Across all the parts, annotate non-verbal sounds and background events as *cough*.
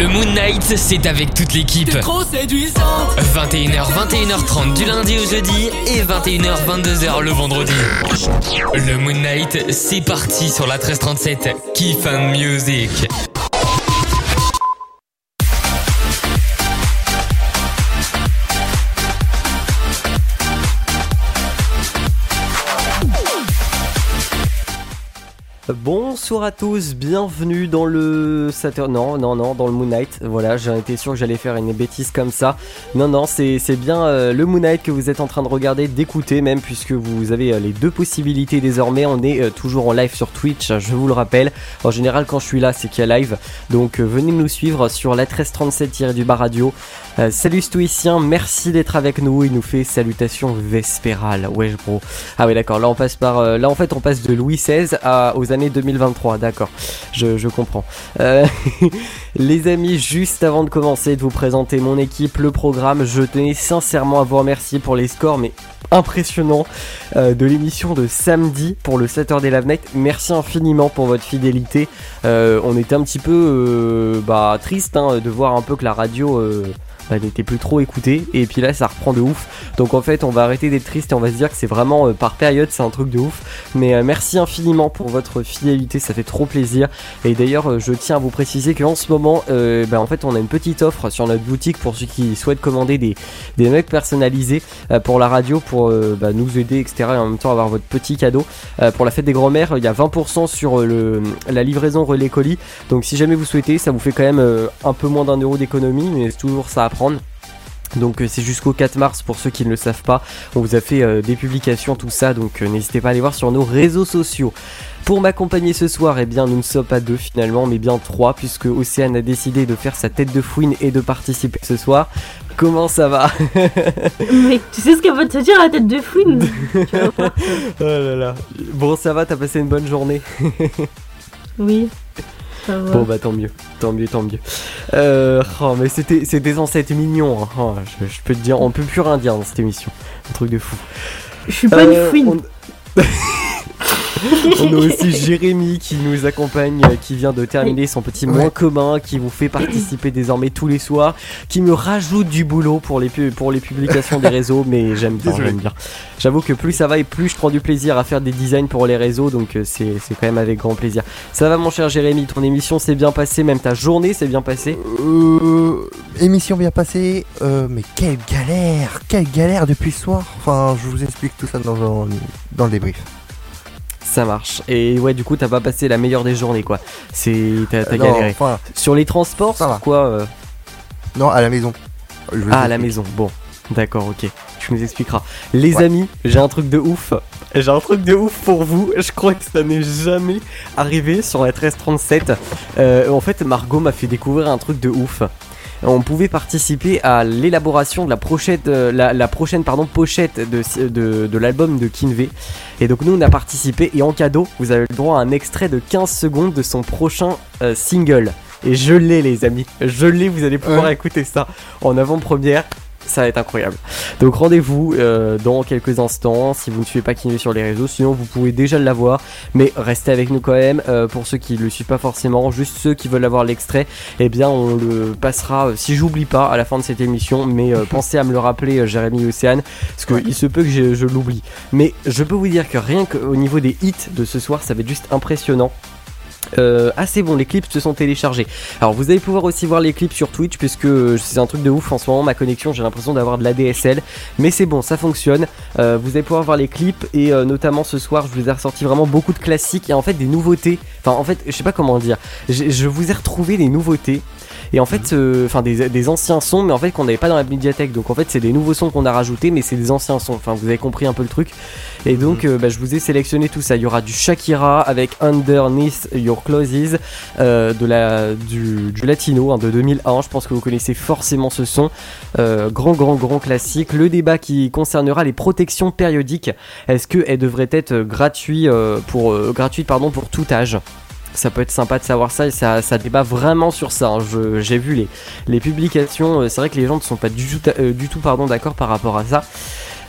Le Moon Knight, c'est avec toute l'équipe. trop séduisante 21h, 21h30 du lundi au jeudi et 21h, 22h le vendredi. Le Moon Knight, c'est parti sur la 1337. Kiff and Music. Bonsoir à tous, bienvenue dans le Saturn. Non, non, non, dans le Moon Knight. Voilà, j'ai été sûr que j'allais faire une bêtise comme ça. Non, non, c'est bien euh, le Moon Knight que vous êtes en train de regarder, d'écouter même, puisque vous avez euh, les deux possibilités désormais. On est euh, toujours en live sur Twitch, je vous le rappelle. En général, quand je suis là, c'est qu'il y a live. Donc venez nous suivre sur la 1337 bar radio. salut stoïcien, merci d'être avec nous. Il nous fait salutations vespérales. Ouais, bro. Ah oui, d'accord. Là, on passe par. là, en fait, on passe de Louis XVI aux années 2023, d'accord, je, comprends. Euh, *laughs* les amis, juste avant de commencer de vous présenter mon équipe, le programme, je tenais sincèrement à vous remercier pour les scores, mais impressionnants euh, de l'émission de samedi pour le Saturday Love Night. Merci infiniment pour votre fidélité. Euh, on était un petit peu bah, triste hein, de voir un peu que la radio elle n'était plus trop écoutée. Et puis là ça reprend de ouf. Donc en fait on va arrêter d'être triste et on va se dire que c'est vraiment euh, par période c'est un truc de ouf. Mais euh, merci infiniment pour votre fidélité. Ça fait trop plaisir. Et d'ailleurs euh, je tiens à vous préciser qu'en ce moment bah, en fait on a une petite offre sur notre boutique pour ceux qui souhaitent commander des, des mecs personnalisés pour la radio pour bah, nous aider etc et en même temps avoir votre petit cadeau. Pour la fête des grands-mères il y a 20% sur le, la livraison relais colis. Donc si jamais vous souhaitez ça vous fait quand même un peu moins d'un euro d'économie mais c'est toujours ça à donc euh, c'est jusqu'au 4 mars pour ceux qui ne le savent pas. On vous a fait euh, des publications, tout ça, donc euh, n'hésitez pas à aller voir sur nos réseaux sociaux. Pour m'accompagner ce soir, eh bien nous ne sommes pas deux finalement, mais bien trois, puisque Océane a décidé de faire sa tête de fouine et de participer ce soir. Comment ça va? *laughs* Mais tu sais ce qu'elle va te dire la tête de fouine? *laughs* Oh là là. Bon ça va, t'as passé une bonne journée Oui. Bon bah tant mieux, tant mieux, tant mieux. Euh, oh, mais c'était, c'était censé être mignon. Hein. Oh, je, peux te dire, on peut plus rien dire dans cette émission. Un truc de fou. Je suis pas une euh, fouine. On *laughs* a aussi *laughs* Jérémy qui nous accompagne, euh, qui vient de terminer son petit moins commun, qui vous fait participer désormais tous les soirs, qui me rajoute du boulot pour les, pour les publications des réseaux, mais j'aime bien, j'aime bien. J'avoue que plus ça va et plus je prends du plaisir à faire des designs pour les réseaux, donc euh, c'est quand même avec grand plaisir. Ça va mon cher Jérémy, ton émission s'est bien passée, même ta journée s'est bien passée? Euh, Émission bien passée, euh, mais quelle galère, quelle galère depuis ce soir. Enfin, je vous explique tout ça dans, dans le débrief. Ça marche. Et ouais, du coup, t'as pas passé la meilleure des journées, quoi. C'est t'as euh, galéré. Sur les transports, ça va. quoi euh Non, à la maison. ah, à la maison. Bon, d'accord, ok. Tu nous expliqueras. Les amis, j'ai un truc de ouf. J'ai un truc de ouf pour vous. *laughs* Je crois que ça n'est jamais arrivé sur la 1337. Euh, en fait, Margot m'a fait découvrir un truc de ouf on pouvait participer à l'élaboration de la prochaine, euh, la, prochaine pardon, pochette de, de, l'album de Kinvey. Et donc nous on a participé et en cadeau vous avez le droit à un extrait de 15 secondes de son prochain euh, single. Et je l'ai les amis, je l'ai, vous allez pouvoir écouter ça en avant-première ça va être incroyable. Donc rendez-vous euh, dans quelques instants si vous ne suivez pas Kinvé sur les réseaux, sinon vous pouvez déjà l'avoir, mais restez avec nous quand même. Euh, pour ceux qui ne le suivent pas forcément, juste ceux qui veulent avoir l'extrait, eh bien on le passera, euh, si j'oublie pas, à la fin de cette émission, mais pensez à me le rappeler Jérémy Océane, parce qu'il se peut que je, je l'oublie. Mais je peux vous dire que rien qu'au niveau des hits de ce soir, ça va être juste impressionnant. Euh, ah c'est bon, les clips se sont téléchargés. Alors vous allez pouvoir aussi voir les clips sur Twitch puisque c'est un truc de ouf en ce moment, ma connexion j'ai l'impression d'avoir de la DSL. Mais c'est bon, ça fonctionne. Euh, vous allez pouvoir voir les clips et euh, notamment ce soir je vous ai ressorti vraiment beaucoup de classiques et en fait des nouveautés. Enfin en fait je sais pas comment dire. Je vous ai retrouvé des nouveautés et en fait, mhm. enfin des, anciens sons, mais en fait qu'on n'avait pas dans la médiathèque. Donc en fait, c'est des nouveaux sons qu'on a rajoutés, mais c'est des anciens sons. Enfin, vous avez compris un peu le truc. Et donc, mhm. euh, bah, je vous ai sélectionné tout ça. Il y aura du Shakira avec Underneath Your Clothes, euh, de la, du, latino hein, de 2001. Je pense que vous connaissez forcément ce son. Euh, grand, grand, grand classique. Le débat qui concernera les protections périodiques. Est-ce qu'elles devraient être gratuites pour, gratuites, pardon, pour tout âge? Ça peut être sympa de savoir ça et ça, débat vraiment sur ça. Hein. J'ai vu les, publications, euh, c'est vrai que les gens ne sont pas du tout, euh, pardon, d'accord par rapport à ça.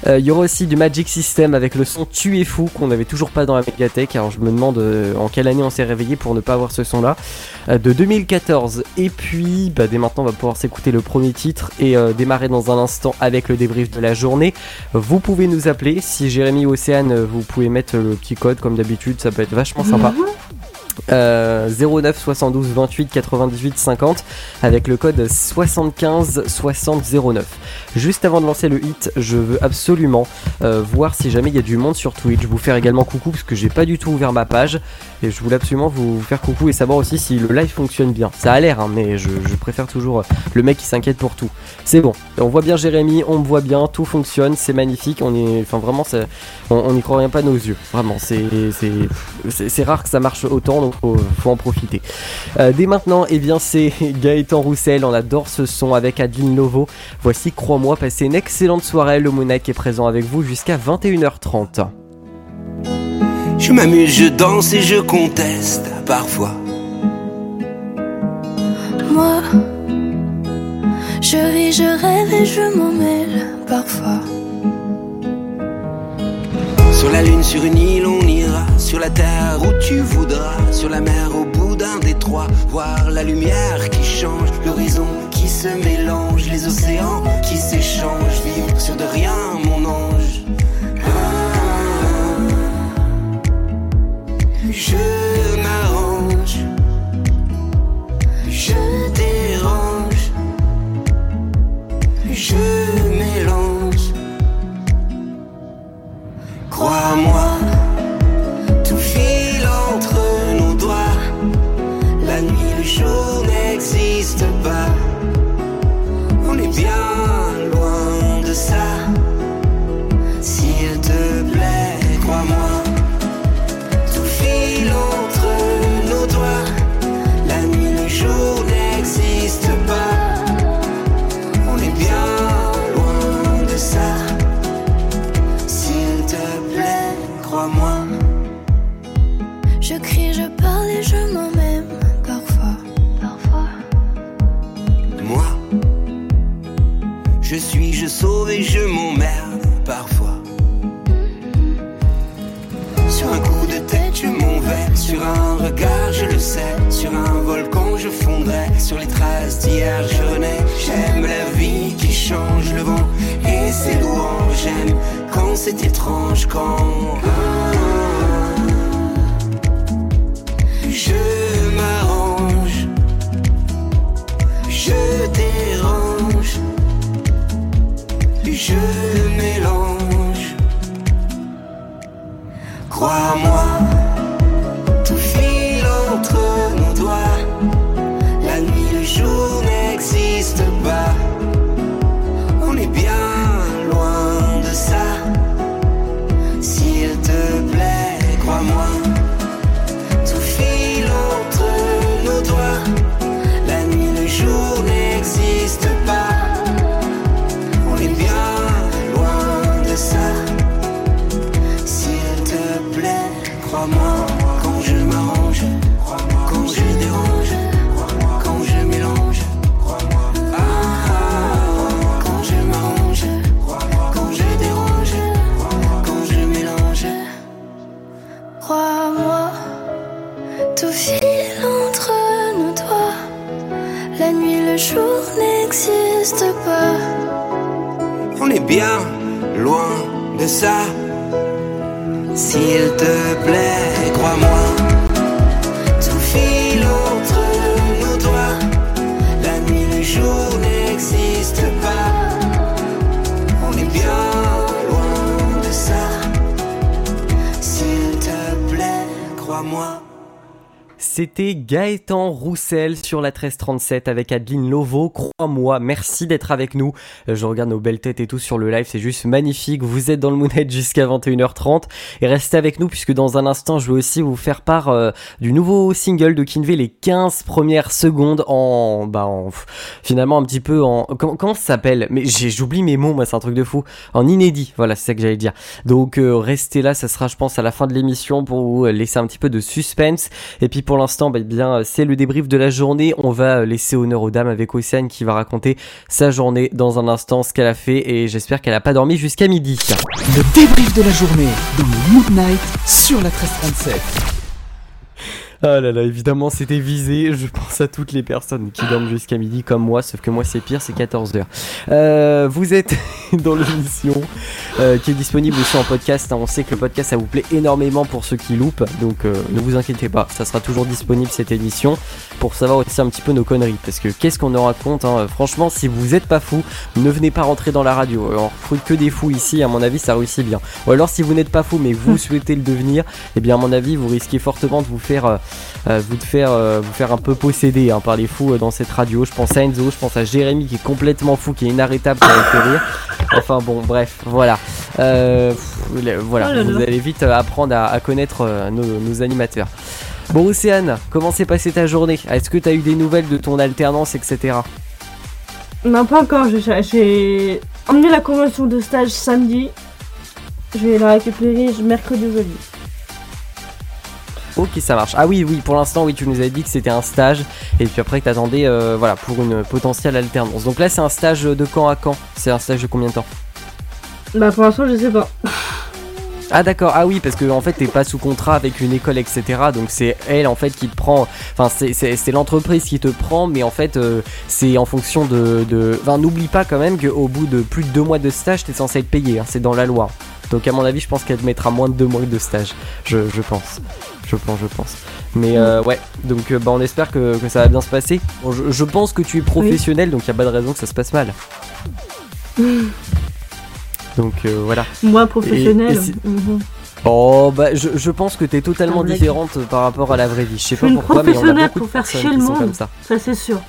Euh, Il y aura aussi du Magic System avec le son Tu es fou qu'on n'avait toujours pas dans la médiathèque. Alors je me demande en quelle année on s'est réveillé pour ne pas avoir ce son là. De 2014. Et puis bah, dès maintenant on va pouvoir s'écouter le premier titre et démarrer dans un instant avec le débrief de la journée. Vous pouvez nous appeler. Si Jérémy Océane, vous pouvez mettre le petit code comme d'habitude, ça peut être vachement sympa. Euh, 09 72 28 98 50 avec le code 75 60 09. Juste avant de lancer le hit, je veux absolument euh, voir si jamais il y a du monde sur Twitch, vous faire également coucou parce que j'ai pas du tout ouvert ma page et je voulais absolument vous faire coucou et savoir aussi si le live fonctionne bien. Ça a l'air, hein, mais je, je préfère toujours euh, le mec qui s'inquiète pour tout. C'est bon, on voit bien Jérémy, on me voit bien, tout fonctionne, c'est magnifique. On est, enfin vraiment, on n'y croit rien pas nos yeux. Vraiment, c'est rare que ça marche autant, donc faut, faut en profiter. Euh, dès maintenant, eh bien c'est *laughs* Gaëtan Roussel, on adore ce son avec Adeline Lovo. Voici, crois-moi, passez une excellente soirée. Le qui est présent avec vous jusqu'à 21h30. Je m'amuse, je danse et je conteste parfois. Moi, je vis, je rêve et je m'en mêle parfois. Sur la lune, sur une île, on ira. Sur la terre où tu voudras. Sur la mer, au bout d'un détroit. Voir la lumière qui change. L'horizon qui se mélange. Les océans qui s'échangent. Ça. S'il te plaît, C'était Gaëtan Roussel sur la 1337 avec Adeline Lovo. Crois-moi, merci d'être avec nous. Euh, Je regarde nos belles têtes et tout sur le live, c'est juste magnifique. Vous êtes dans le Moonhead jusqu'à 21h30 et restez avec nous puisque dans un instant, je vais aussi vous faire part euh, du nouveau single de Kinvey, les 15 premières secondes en, bah, en finalement un petit peu en, comment, ça s'appelle? Mais j'oublie mes mots, moi, c'est un truc de fou. En inédit, voilà, c'est ça que j'allais dire. Donc euh, restez là, ça sera, je pense, à la fin de l'émission pour vous laisser un petit peu de suspense. Et puis pour l'instant, bah, eh bien, c'est le débrief de la journée. On va euh, laisser honneur aux dames avec Océane qui va raconter sa journée dans un instant, ce qu'elle a fait et j'espère qu'elle a pas dormi jusqu'à midi. Le débrief de la journée dans le Mood Night sur la 1337. Ah là là, évidemment, c'était visé. Je pense à toutes les personnes qui dorment jusqu'à midi comme moi, sauf que moi, c'est pire, c'est 14h. Euh, vous êtes *laughs* dans l'émission euh, qui est disponible aussi en podcast. hein. On sait que le podcast, ça vous plaît énormément pour ceux qui loupent. Donc, euh, ne vous inquiétez pas, ça sera toujours disponible cette émission pour savoir aussi un petit peu nos conneries. Parce que qu'est-ce qu'on en raconte hein. Franchement, si vous êtes pas fou, ne venez pas rentrer dans la radio. On recrute que des fous ici. À mon avis, ça réussit bien. Ou alors, si vous n'êtes pas fou, mais vous *laughs* souhaitez le devenir, eh bien, à mon avis, vous risquez fortement de vous faire. Euh, vous, de faire, euh, vous faire un peu posséder hein, par les fous euh, dans cette radio. Je pense à Enzo, je pense à Jérémy qui est complètement fou, qui est inarrêtable, qui va fait rire. Enfin bon, bref, voilà. Euh, voilà, Oh là vous là. allez vite apprendre à, à connaître nos, nos animateurs. Bon, Océane, comment s'est passée ta journée? Est-ce que tu as eu des nouvelles de ton alternance, etc. Non, pas encore. J'ai- emmené la convention de stage samedi. Je vais la récupérer mercredi jeudi. Ok, ça marche. Ah oui, oui, pour l'instant, oui, tu nous avais dit que c'était un stage, et puis après, que t'attendais, euh, voilà, pour une potentielle alternance. Donc là, c'est un stage de quand à quand? C'est un stage de combien de temps? Bah, pour l'instant, je sais pas. Ah d'accord, ah oui, parce que en fait t'es pas sous contrat avec une école, etc. Donc c'est elle en fait qui te prend, enfin c'est- l'entreprise qui te prend, mais en fait euh, c'est en fonction de... de... Enfin n'oublie pas quand même qu'au bout de plus de deux mois de stage t'es censé être payé, hein, c'est dans la loi. Donc à mon avis je pense qu'elle te mettra moins de deux mois de stage, je, je pense. Je pense, je pense. Mais euh, ouais, donc euh, bah, on espère que, que ça va bien se passer. Bon, je, je pense que tu es professionnel, donc il a pas de raison que ça se passe mal. *laughs* Donc euh, voilà. Moi, professionnel. Si- mhm. Oh bah je, je pense que t'es totalement différente par rapport à la vraie vie. Je sais pas pourquoi, mais on a beaucoup de pour faire personnes chier le monde. comme ça. Ça, c'est sûr.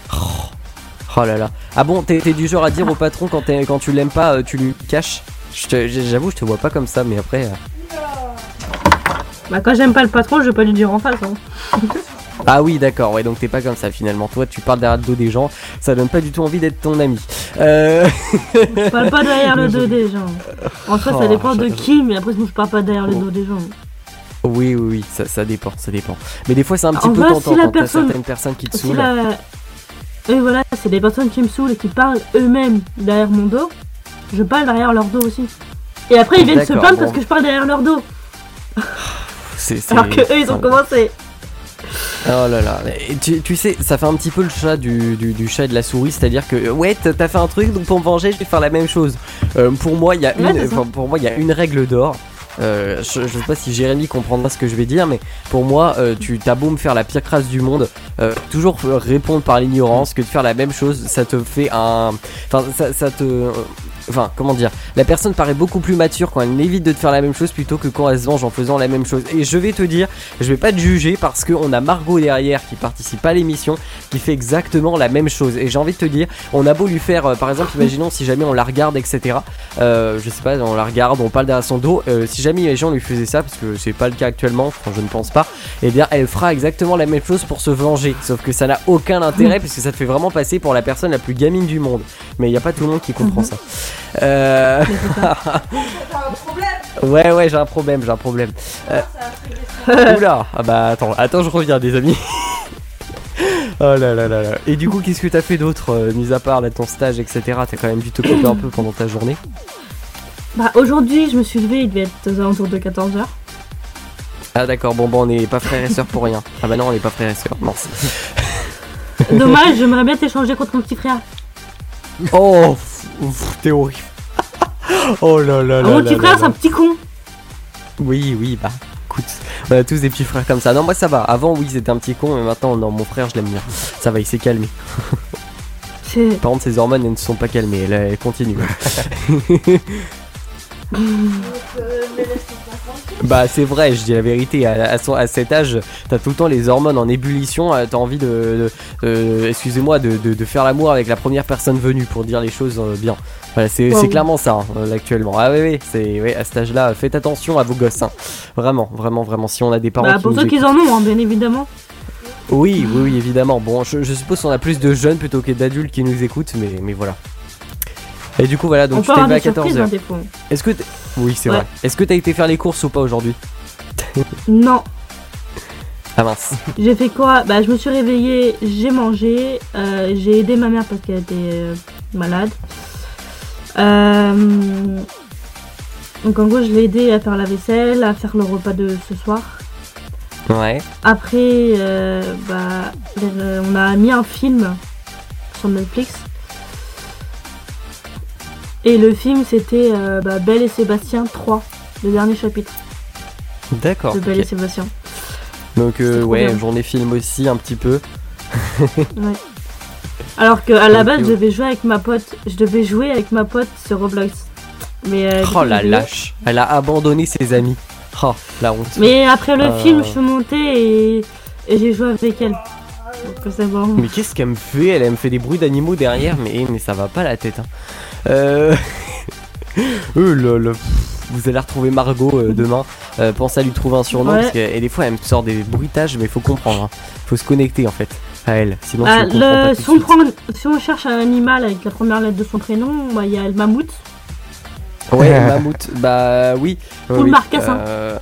Oh là là. Ah bon, t'es du genre à dire au patron quand, quand tu l'aimes pas, tu lui caches? Je J'avoue, je te vois pas comme ça, mais après. euh, Bah, quand j'aime pas le patron, je vais pas lui dire en face. Hein. *laughs* Ah oui, d'accord, ouais, donc t'es pas comme ça finalement. Toi, tu parles derrière le dos des gens, ça donne pas du tout envie d'être ton ami. Euh. Je parle pas derrière le dos des gens. En ça Oh, dépend de qui, mais après, je parle pas derrière le dos des gens. Oui, oui, oui, ça, ça dépend, ça dépend. Mais des fois, c'est un petit En peu vrai, tentant si la quand t'as personne- certaines personnes qui te Si saoulent. la... Et voilà, c'est des personnes qui me saoulent et qui parlent eux-mêmes derrière mon dos. Je parle derrière leur dos aussi. Et après, ils viennent se plaindre bon. parce que je parle derrière leur dos. *laughs* C'est- Alors que eux, ils ont commencé. Oh là là, tu, tu sais, ça fait un petit peu le chat du, du, du chat et de la souris, c'est-à-dire que ouais, t'as fait un truc, donc pour me venger, je vais faire la même chose. Euh, pour moi, il y a une, pour moi, il y a une règle d'or. Euh, je, je sais pas si Jérémy comprendra ce que je vais dire, mais pour moi, euh, tu t'as beau me faire la pire crasse du monde, euh, toujours répondre par l'ignorance que de faire la même chose, ça te fait un, enfin, ça, ça te, enfin, comment dire, la personne paraît beaucoup plus mature quand elle évite de te faire la même chose plutôt que quand elle se venge en faisant la même chose. Et je vais te dire, je vais pas te juger parce qu'on a Margot derrière qui participe à l'émission qui fait exactement la même chose. Et j'ai envie de te dire, on a beau lui faire, euh, par exemple, imaginons si jamais on la regarde, etc. Euh, je sais pas, on la regarde, on parle derrière son dos. euh, si jamais les gens lui faisaient ça, parce que c'est pas le cas actuellement, enfin, je ne pense pas, eh bien elle fera exactement la même chose pour se venger. Sauf que ça n'a aucun intérêt *laughs* parce que ça te fait vraiment passer pour la personne la plus gamine du monde. Mais il n'y a pas tout le monde qui comprend ça. Euh... *laughs* ouais, ouais, j'ai un problème, j'ai un problème. Euh, Oula, ah bah attends, attends, je reviens, des amis. *laughs* oh là là là là. Et du coup, qu'est-ce que t'as fait d'autre, euh, mis à part là, ton stage, etc. T'as quand même dû t'occuper un peu pendant ta journée? Bah, aujourd'hui, je me suis levée, il devait être aux alentours de 14h. Ah d'accord, bon, bon, on n'est pas frères et sœurs pour rien. Ah bah non, on n'est pas frères et sœurs. Non. Dommage, *laughs* j'aimerais bien t'échanger contre mon petit frère. Oh, t'es horrible. *laughs* oh là là là. Ah, mon là petit là frère, c'est un petit con. Oui, oui, bah écoute, on a tous des petits frères comme ça. Non, moi ça va. Avant, oui, c'était un petit con, mais maintenant, non, mon frère, je l'aime bien. Ça va, il s'est calmé. C'est. Par contre, ses hormones, elles ne sont pas calmées. Elles, elles continuent. *laughs* *laughs* bah, c'est vrai, je dis la vérité. À, à son- à cet âge, t'as tout le temps les hormones en ébullition. euh, T'as envie de, de- de- excusez-moi, de, de- faire l'amour avec la première personne venue pour dire les choses euh, bien. Voilà, c'est clairement ça hein, actuellement. Ah oui, oui, c'est ouais, à cet âge-là, faites attention à vos gosses. hein. Vraiment, vraiment, vraiment. Si on a des parents Bah, qui pour ceux qui en ont, hein, bien évidemment. oui, oui, oui, évidemment. Bon, je, je suppose qu'on a plus de jeunes plutôt que d'adultes qui nous écoutent, mais, mais voilà. Et du coup, voilà, On donc tu t'es levé à des surprises, 14h. hein. Est-ce que. t'es- Oui, c'est Ouais. vrai. Est-ce que t'as été faire les courses ou pas aujourd'hui? *laughs* Non. Ah mince. *laughs* J'ai fait quoi? Bah, je me suis réveillée, j'ai mangé, euh, j'ai aidé ma mère parce qu'elle était euh, malade. Euh, donc, en gros, je l'ai aidé à faire la vaisselle, à faire le repas de ce soir. Ouais. Après, euh, bah, on a mis un film sur Netflix. Et le film, c'était euh, bah, Belle et Sébastien 3, le dernier chapitre D'accord. de Belle et Sébastien. Donc euh, ouais, bien. journée film aussi un petit peu. *laughs* Ouais. Alors que à la base, je devais jouer avec ma pote. Je devais jouer avec ma pote sur Roblox. Mais, euh, Oh la lâche. Elle a abandonné ses amis. Oh la honte. Mais après le film, je suis montée et, et j'ai joué avec elle. Donc c'est bon. Mais qu'est-ce qu'elle me fait? Elle, elle me fait des bruits d'animaux derrière, mais, mais ça va pas la tête. Hein. Euh... *laughs* euh, là. Vous allez retrouver Margot euh, demain. Euh, pensez à lui trouver un surnom Ouais. parce que et des fois elle me sort des bruitages, mais faut comprendre. hein. Faut se connecter en fait à elle. Sinon Ah, tu le comprends pas le, tout si, on prend- si on cherche un animal avec la première lettre de son prénom, bah, il y a le mammouth. Ouais, *laughs* mammouth. Bah oui. Ou oui, le marcassin. Euh,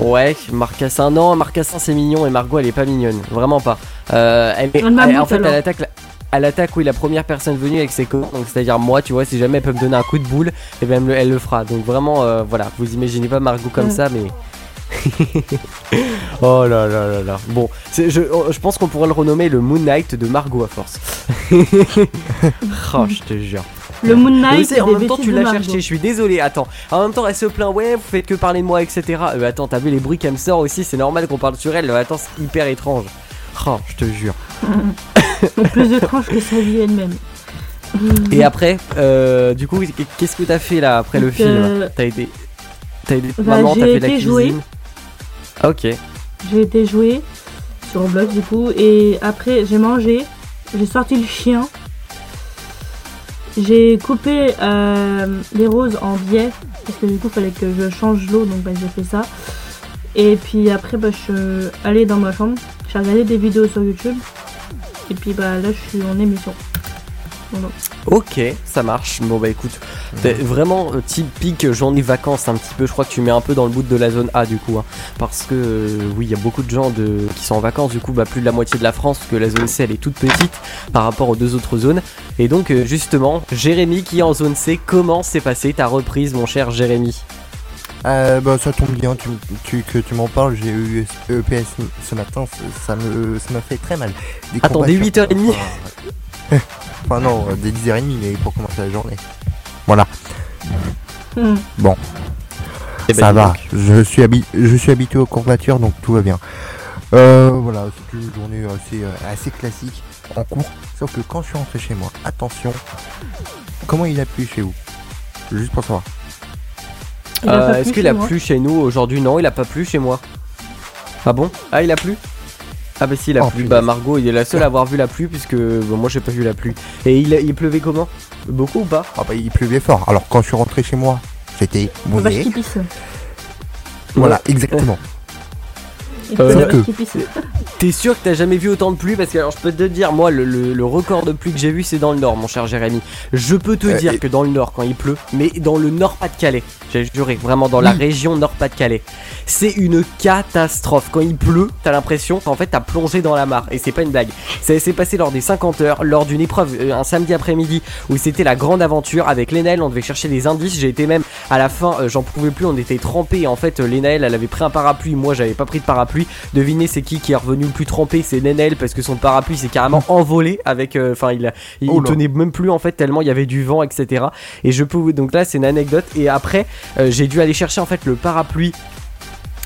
Ouais, marcassin. Non, marcassin c'est mignon et Margot elle est pas mignonne, vraiment pas. Euh, elle, est- Le mammouth, elle- en fait, alors. elle attaque. la- Elle attaque, oui, la première personne venue avec ses copains, donc c'est-à-dire moi, tu vois, si jamais elle peut me donner un coup de boule, et elle, me- elle le fera. Donc vraiment, euh, voilà, vous imaginez pas Margot comme Ouais. ça, mais. *laughs* oh là là là là. Bon, je, oh, je pense qu'on pourrait le renommer le Moon Knight de Margot à force. *laughs* oh, je te jure. Le Moon Knight. en même temps, tu l'as cherché, je suis désolé. Attends, en même temps, elle se plaint, ouais, vous faites que parler de moi, etc. Euh, attends, t'as vu les bruits qu'elle me sort aussi, c'est normal qu'on parle sur elle. Euh, Attends, c'est hyper étrange. Oh, je te jure. *laughs* Plus étrange que sa vie elle-même. Et après, euh, du coup, qu'est-ce que t'as fait là après le film euh, T'as aidé. T'as aidé bah, maman, t'as fait la été cuisine. jouer. Ah, Ok. J'ai été jouer sur Roblox du coup et après j'ai mangé, j'ai sorti le chien, j'ai coupé euh, les roses en biais parce que du coup fallait que je change l'eau donc bah, j'ai fait ça. Et puis après bah, je suis allée dans ma chambre, j'ai regardé des vidéos sur YouTube et puis bah là je suis en émission. Voilà. Ok, ça marche. Bon bah écoute, t'es vraiment euh, typique journée vacances un petit peu. Je crois que tu mets un peu dans le bout de la zone A du coup, hein. parce que euh, oui, il y a beaucoup de gens de, qui sont en vacances. Du coup, bah plus de la moitié de la France, parce que la zone C elle est toute petite par rapport aux deux autres zones. Et donc euh, justement, Jérémy qui est en zone C, comment s'est passée ta reprise, mon cher Jérémy? Euh, bah, ça tombe bien tu, tu- que tu m'en parles. J'ai eu EPS ce matin, ça- me ça m'a fait très mal. Des Attends, dès courbatures. 8h30? Enfin, Enfin, non, euh, dès 10h30, mais pour commencer la journée. Voilà, Hmm. Eh ben, ça va. Je suis, habi- je suis habitué aux courbatures, donc tout va bien. Euh, voilà, c'est une journée assez, euh, assez classique en cours. Sauf que quand je suis rentré chez moi, attention, comment il a plu chez vous? Juste pour savoir. Euh, Est-ce qu'il a plu chez nous aujourd'hui Non, il a pas plu chez moi. Ah bon? Ah, il a plu? Ah bah si, il a Oh, plu. Bah Margot, il est la seule à avoir vu la pluie puisque bon, moi j'ai pas vu la pluie. Et il, il pleuvait comment? Beaucoup ou pas? Ah bah il pleuvait fort. Alors quand je suis rentré chez moi, vache mouillé. Voilà, exactement. *laughs* Euh. T'es sûr que t'as jamais vu autant de pluie? Parce que alors je peux te dire, moi le, le- le record de pluie que j'ai vu c'est dans le nord, mon cher Jérémy. Je peux te Euh, dire et- que dans le nord quand il pleut, mais dans le nord Pas-de-Calais, j'ai juré, vraiment dans la région nord Pas-de-Calais, c'est une catastrophe. Quand il pleut, t'as l'impression qu'en fait t'as plongé dans la mare et c'est pas une blague. Ça s'est passé lors des 50 heures, lors d'une épreuve euh, un samedi après-midi où c'était la grande aventure avec Lénaël. On devait chercher des indices. J'ai été même à la fin, euh, j'en pouvais plus. On était trempés. En fait, Lénaël, elle avait pris un parapluie. Moi, j'avais pas pris de parapluie. Devinez, c'est qui qui est revenu le plus trempé C'est Lénaël parce que son parapluie s'est carrément envolé avec. euh, Enfin, il, il, Oh il tenait même plus en fait tellement il y avait du vent, etc. Et je peux donc là, c'est une anecdote. Et après, euh, j'ai dû aller chercher en fait le parapluie.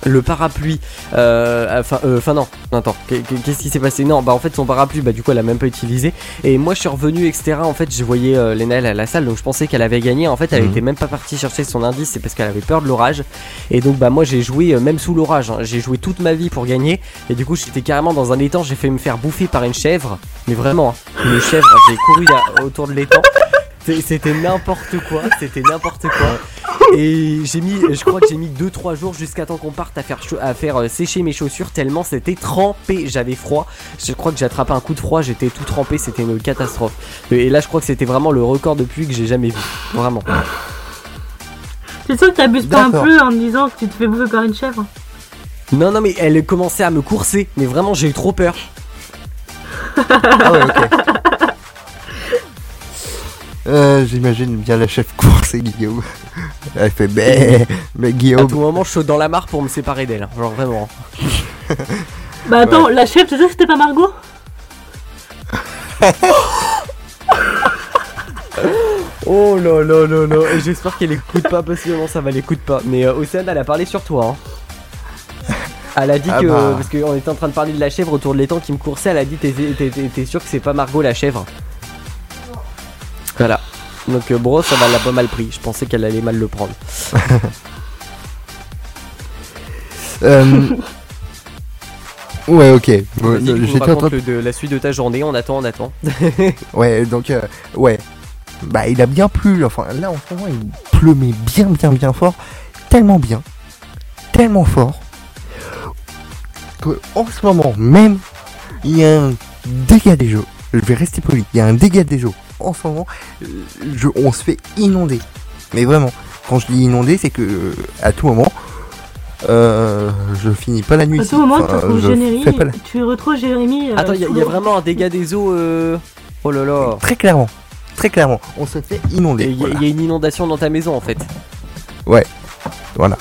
Le parapluie, euh, enfin, euh, enfin non, attends, qu'est- qu'est-ce qui s'est passé? Non, bah en fait son parapluie, bah du coup elle a même pas utilisé. Et moi je suis revenu, etc. En fait, je voyais euh, à la salle, donc je pensais qu'elle avait gagné. En fait, elle Mhm. était même pas partie chercher son indice, c'est parce qu'elle avait peur de l'orage. Et donc bah moi j'ai joué euh, même sous l'orage, hein. j'ai joué toute ma vie pour gagner. Et du coup j'étais carrément dans un étang, j'ai fait me faire bouffer par une chèvre, mais vraiment, hein, une chèvre. J'ai couru là, autour de l'étang. C'était n'importe quoi, c'était n'importe quoi. Et j'ai mis, je crois que j'ai mis 2-3 jours jusqu'à temps qu'on parte à faire, chaud- à faire euh, sécher mes chaussures tellement c'était trempé, j'avais froid. Je crois que j'ai attrapé un coup de froid, j'étais tout trempé, c'était une catastrophe. Et là je crois que c'était vraiment le record de pluie que j'ai jamais vu, vraiment. C'est sûr que t'abuses pas un peu en me disant que tu te fais bouffer par une chèvre. Non, non, mais elle commençait à me courser. Mais vraiment, j'ai eu trop peur. Ah ouais, ok. Euh, J'imagine bien la chef course et Guillaume. *laughs* Elle fait mais, mais À Guillaume. tout moment, je saute dans la mare pour me séparer d'elle. Genre vraiment. *laughs* Bah attends, la chef, sais que c'était pas Margot? *laughs* Oh là là là là. Et j'espère qu'elle écoute pas parce que non, ça va l'écoute pas. Mais euh, Océane, elle a parlé sur toi. hein. Elle a dit Ah que. bah. Parce qu'on était en train de parler de la chèvre autour de l'étang qui me coursait. Elle a dit t'es sûr que c'est pas Margot la chèvre? Voilà. Donc, euh, Bro, ça va, l'a pas mal pris. Je pensais qu'elle allait mal le prendre. *laughs* Euh, Ouais, ok. J'étais en train de la suite de ta journée. On attend, on attend. *laughs* Ouais, donc, euh, ouais. Bah, il a bien plu. Enfin, là, en ce moment, il pleut, mais bien, bien, bien fort. Tellement bien. Tellement fort. Que, en ce moment même, il y a un dégât des eaux. Je vais rester poli. Il y a un dégât des eaux. En ce moment, je, on se fait inonder. Mais vraiment, quand je dis inonder, c'est que, à tout moment, euh, je finis pas la nuit. À tout moment, tu Enfin, retrouves je Jérémy. fais pas la- Tu retrouves Jérémy. euh, Attends, il y, a- y vraiment un dégât des eaux. euh, Oh là là. Très clairement. Très clairement. On se fait inonder. Il y, a- voilà. y a une inondation dans ta maison en fait. Voilà.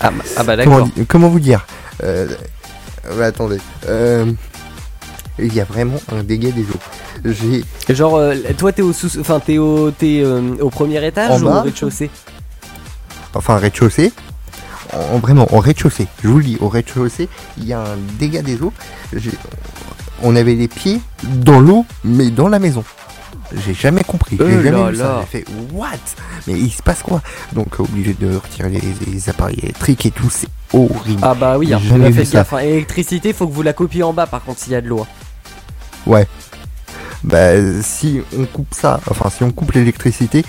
Ah, bah- ah bah comment, d'accord. comment vous dire? Euh, bah, Attendez. Euh, il y a vraiment un dégât des eaux. J'ai Genre, euh, toi t'es au sous, enfin t'es au, t'es euh, au premier étage En ou bas au rez-de-chaussée? Enfin rez-de-chaussée. En, vraiment, au rez-de-chaussée. Je vous le dis, au rez-de-chaussée, il y a un dégât des eaux. J'ai- On avait les pieds dans l'eau, mais dans la maison. J'ai jamais compris. J'ai Oh jamais là vu ça. J'ai fait what? Mais il se passe quoi? Donc obligé de retirer les, les appareils électriques et tout. C'est horrible. Ah bah oui, hein, J'ai jamais vu ça. hein. Électricité, faut que vous la copiez en bas par contre s'il y a de l'eau. Hein. Bah si on coupe ça, enfin si on coupe l'électricité,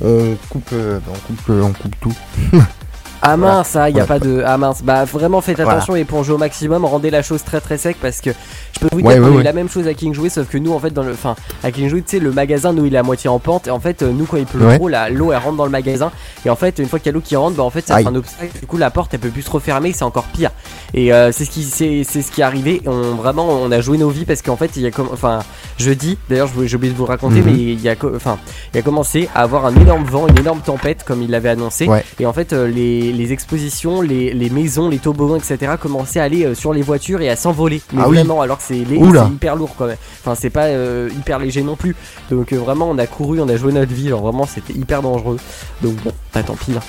on coupe, euh, on coupe, euh, on coupe tout. *laughs* Ah Voilà. mince, y a Voilà. pas de. Ah mince, bah vraiment faites Voilà. attention et plongez au maximum, rendez la chose très très sec parce que je peux vous dire Ouais, qu'on ouais, a eu ouais. la même chose à King Jouet sauf que nous en fait dans le. Enfin, à King Jouet, tu sais, le magasin nous il est à moitié en pente et en fait euh, nous quand il pleut trop, l'eau elle rentre dans le magasin et en fait une fois qu'il y a l'eau qui rentre, bah en fait ça fait un obstacle, du coup la porte elle peut plus se refermer, c'est encore pire. Et euh, c'est ce qui c'est c'est ce qui est arrivé, on vraiment on a joué nos vies parce qu'en fait il y a comme. Enfin, jeudi, d'ailleurs j'ai oublié de vous raconter, Mhm. mais il y a. Enfin, il a commencé à avoir un énorme vent, une énorme tempête comme il l'avait annoncé. Et en fait, euh, les, les expositions, les, les maisons, les toboggans, etc. commençaient à aller euh, sur les voitures et à s'envoler. Mais Ah oui. vraiment, alors que c'est hyper lourd quand même. Enfin, c'est pas euh, hyper léger non plus. Donc euh, vraiment, on a couru, on a joué notre vie. Genre vraiment, c'était hyper dangereux. Donc bon, bah tant pis. hein.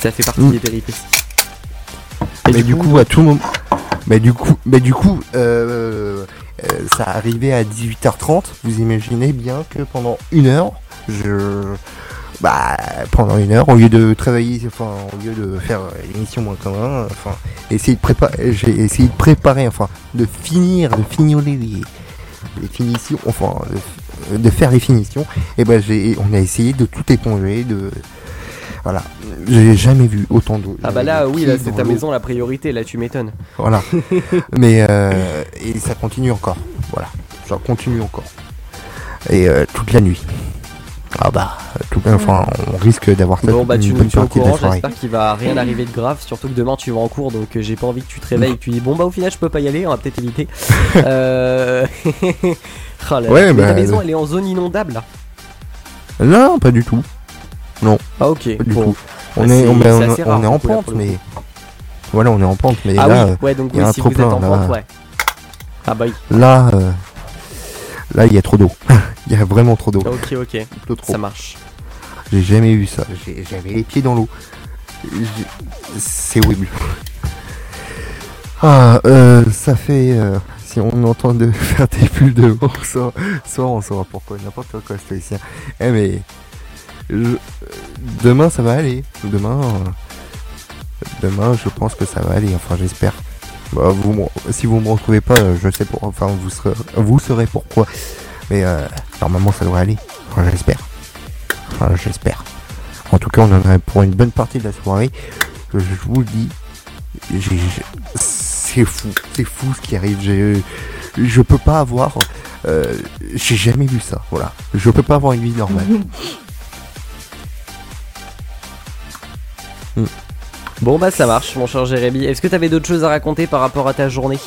Ça fait partie Mm. des péripéties. mais du coup, à tout moment, mais du coup, mais du coup, euh, ça arrivait à 18h30. Vous imaginez bien que pendant une heure, je, bah, pendant une heure, au lieu de travailler, enfin, au lieu de faire l'émission moins commun, enfin, essayer de préparer, j'ai essayé de préparer, enfin, de finir, de fignoler les, les finitions, enfin, de, de faire les finitions. Et ben, j'ai, on a essayé de tout éponger, de, voilà, j'ai jamais vu autant d'eau. Ah bah là, oui, là c'est ta maison la priorité. Là, tu m'étonnes. Voilà. *laughs* Mais euh, et ça continue encore. Voilà. Ça continue encore. Et euh, toute la nuit. Ah bah, tout, enfin, on risque d'avoir ça Bon bah une tu tiens au courant, la j'espère qu'il va rien arriver de grave, surtout que demain tu vas en cours donc euh, j'ai pas envie que tu te réveilles et que tu dis bon bah au final je peux pas y aller, on va peut-être éviter. *laughs* euh... *laughs* oh là là. Ouais, Mais bah, ta maison le- elle est en zone inondable là Non, pas du tout. Ah ok, Pas du bon. tout. On Bah, est, c'est- on, c'est on- est en là, pente, mais voilà, on est en pente, mais Ah là, oui, ouais donc il y a oui, un si vous êtes en trop-plein, pente, là. ouais. Ah bah oui, euh, là, euh, là, il y a trop d'eau. *laughs* Il y a vraiment trop d'eau. ok ok, Trop, ça marche. J'ai jamais vu ça. J'ai- J'avais les pieds dans l'eau. C'est horrible. Ah, euh, ça fait. euh, si on entend de *laughs* faire des bulles de vent, soit, soit on saura pourquoi. N'importe quoi, stoïcien. Eh, mais. je- demain, ça va aller. Demain. euh, demain, je pense que ça va aller. Enfin, j'espère. Bah, vous, si vous me retrouvez pas, euh, je sais pour. Enfin, vous serez, vous saurez pourquoi. Mais euh, normalement, ça devrait aller. Enfin, j'espère. Enfin, j'espère. En tout cas, on en a pour une bonne partie de la soirée. Euh, Je vous le dis, c'est fou, c'est fou ce qui arrive. J'ai- Je peux pas avoir, euh, j'ai jamais vu ça. Voilà, je peux pas avoir une vie normale. *laughs* Bon bah ça marche mon cher Jérémy. Est-ce que t'avais d'autres choses à raconter par rapport à ta journée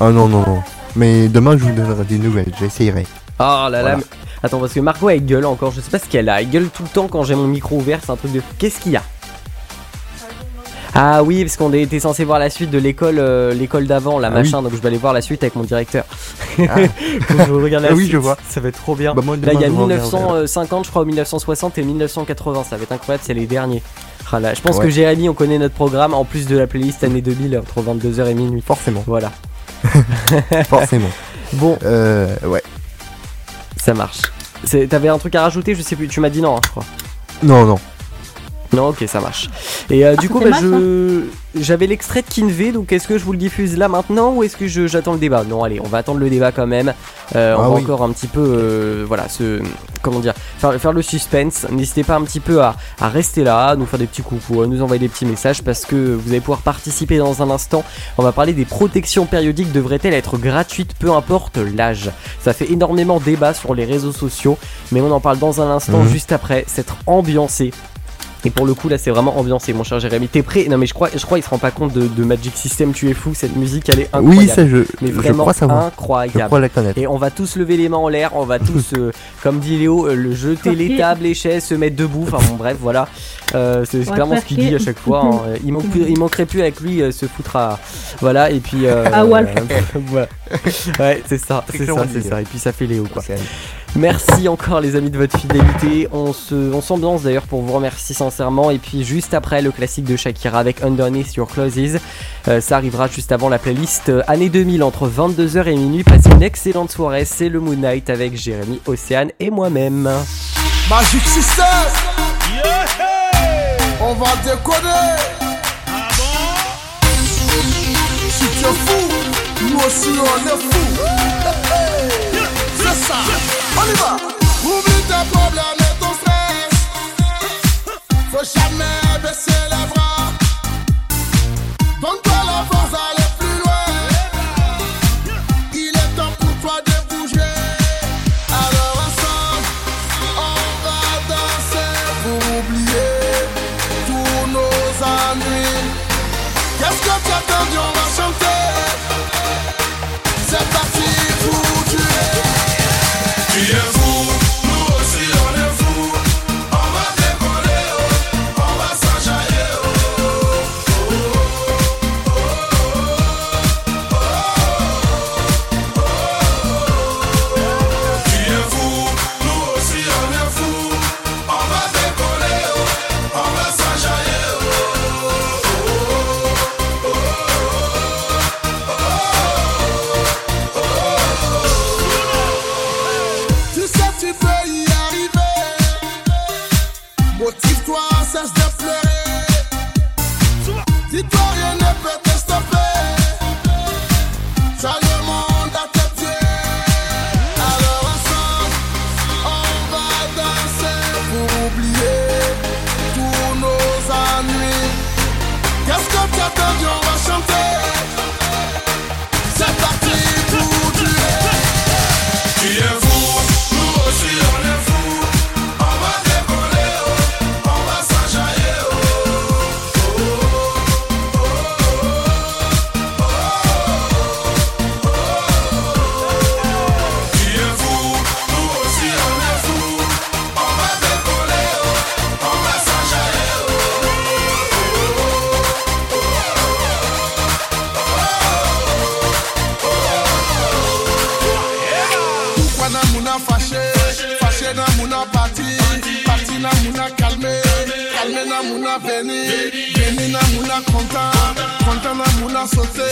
Ah non, non, non. Mais demain, je vous donnerai des nouvelles, j'essayerai. Oh là là. Voilà. mais- Attends parce que Marco elle gueule encore, je sais pas ce qu'elle a. Elle gueule tout le temps quand j'ai mon micro ouvert, c'est un truc de... Qu'est-ce qu'il y a? Ah oui, parce qu'on était censé voir la suite de l'école euh, l'école d'avant, la Ah machin, donc je vais aller voir la suite avec mon directeur. Ah. *laughs* Je regarde la Ah oui, suite. je vois. Ça va être trop bien. Bah, moi, Là, il y a demain, je regarderai. 1950, je crois, 1960 et 1980. Ça va être incroyable, c'est les derniers. Ah là, je pense Ouais. que Jérémy, on connaît notre programme en plus de la playlist année 2000 entre 22h et minuit. Forcément, Voilà. *laughs* forcément. *laughs* Bon, Euh, ouais. ça marche. T'avais un truc à rajouter Je sais plus. Tu m'as dit non, hein, je crois. Non, non. Non, ok, ça marche. Et euh, du coup, bah, je j'avais l'extrait de Kinvey, donc est-ce que je vous le diffuse là maintenant ou est-ce que je- j'attends le débat? Non, allez, on va attendre le débat quand même. Euh, on Ah va oui. encore un petit peu, euh, voilà, ce comment dire, faire, faire le suspense. N'hésitez pas un petit peu à, à rester là, à nous faire des petits coucous, à nous envoyer des petits messages parce que vous allez pouvoir participer dans un instant. On va parler des protections périodiques. Devraient-elles être gratuites, peu importe l'âge? Ça fait énormément débat sur les réseaux sociaux, mais on en parle dans un instant, Mhm. juste après s'être ambiancé. Et pour le coup là c'est vraiment ambiancé mon cher Jérémy. T'es prêt? Non mais je crois, je crois il se rend pas compte de, de Magic System, tu es fou, cette musique elle est incroyable. Oui, ça, je, mais je vraiment crois savoir. Je incroyable. crois la connaître. Et on va tous lever les mains en l'air, on va *laughs* tous, euh, comme dit Léo, euh, le jeter les tables, les chaises, se mettre debout. Enfin bon, bref, voilà. Euh, c'est Ouais, clairement ce qu'il dit à chaque fois. hein. *laughs* Il, manque il manquerait plus avec lui euh, se foutre à. Voilà, et puis. Euh, À Wall. *laughs* voilà. Ouais, c'est ça, c'est ça, c'est ça. Et puis ça fait Léo, quoi. Merci encore les amis de votre fidélité. On se, on s'ambiance d'ailleurs pour vous remercier sincèrement. Et puis juste après le classique de Shakira avec Underneath Your Clothes, Euh, ça arrivera juste avant la playlist euh, année 2000 entre 22h et minuit. Passez une excellente soirée. C'est le Moon Night avec Jérémy, Océane et moi-même. Magic System On va déconner Si tu es fou, nous aussi on est fou C'est ça On y va. Oublie tes problèmes et ton stress. Faut jamais baisser les bras. Donne-toi la force d'aller calmé na mouna béni, béni na mouna content, content na mouna sauté,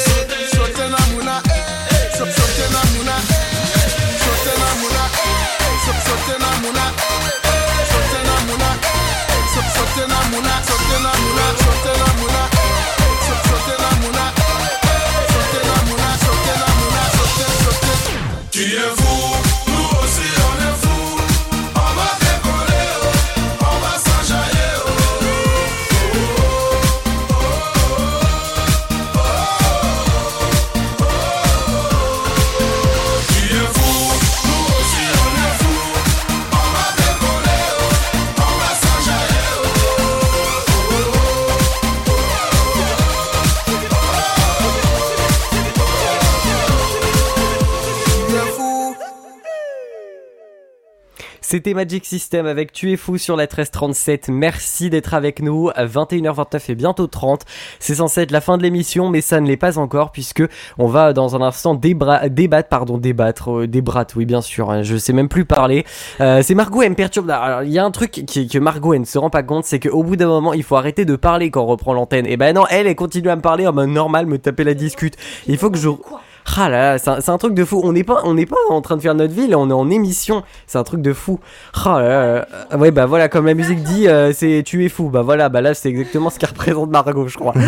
sauté na mouna eh, sauté sauté na mouna eh, sauté na mouna eh, sauté sauté na mouna eh, sauté na mouna eh, sauté sauté na mouna, sauté na mouna, sauté na mouna eh, sauté sauté na mouna eh, sauté na mouna, sauté na mouna, sauté sauté. Tu es C'était Magic System avec Tu es fou sur la 1337. Merci d'être avec nous. À 21h29 et bientôt 30. C'est censé être la fin de l'émission, mais ça ne l'est pas encore puisque on va dans un instant débattre, pardon, débattre, euh, oui, bien sûr. hein, je sais même plus parler. Euh, c'est Margot, elle me perturbe. Alors, il y a un truc que Margot, elle ne se rend pas compte, c'est qu'au bout d'un moment, il faut arrêter de parler quand on reprend l'antenne. Et ben non, elle, elle continue à me parler en mode normal, me taper la discute. Il faut que je. Ah là là, c'est un, truc de fou. On n'est pas, on n'est pas en train de faire notre vie, là, on est en émission. C'est un truc de fou. Ah là là. Euh, Ouais, bah voilà, comme la musique dit, euh, c'est tu es fou. Bah voilà, bah là, c'est exactement ce qui représente Margot, je crois. *laughs*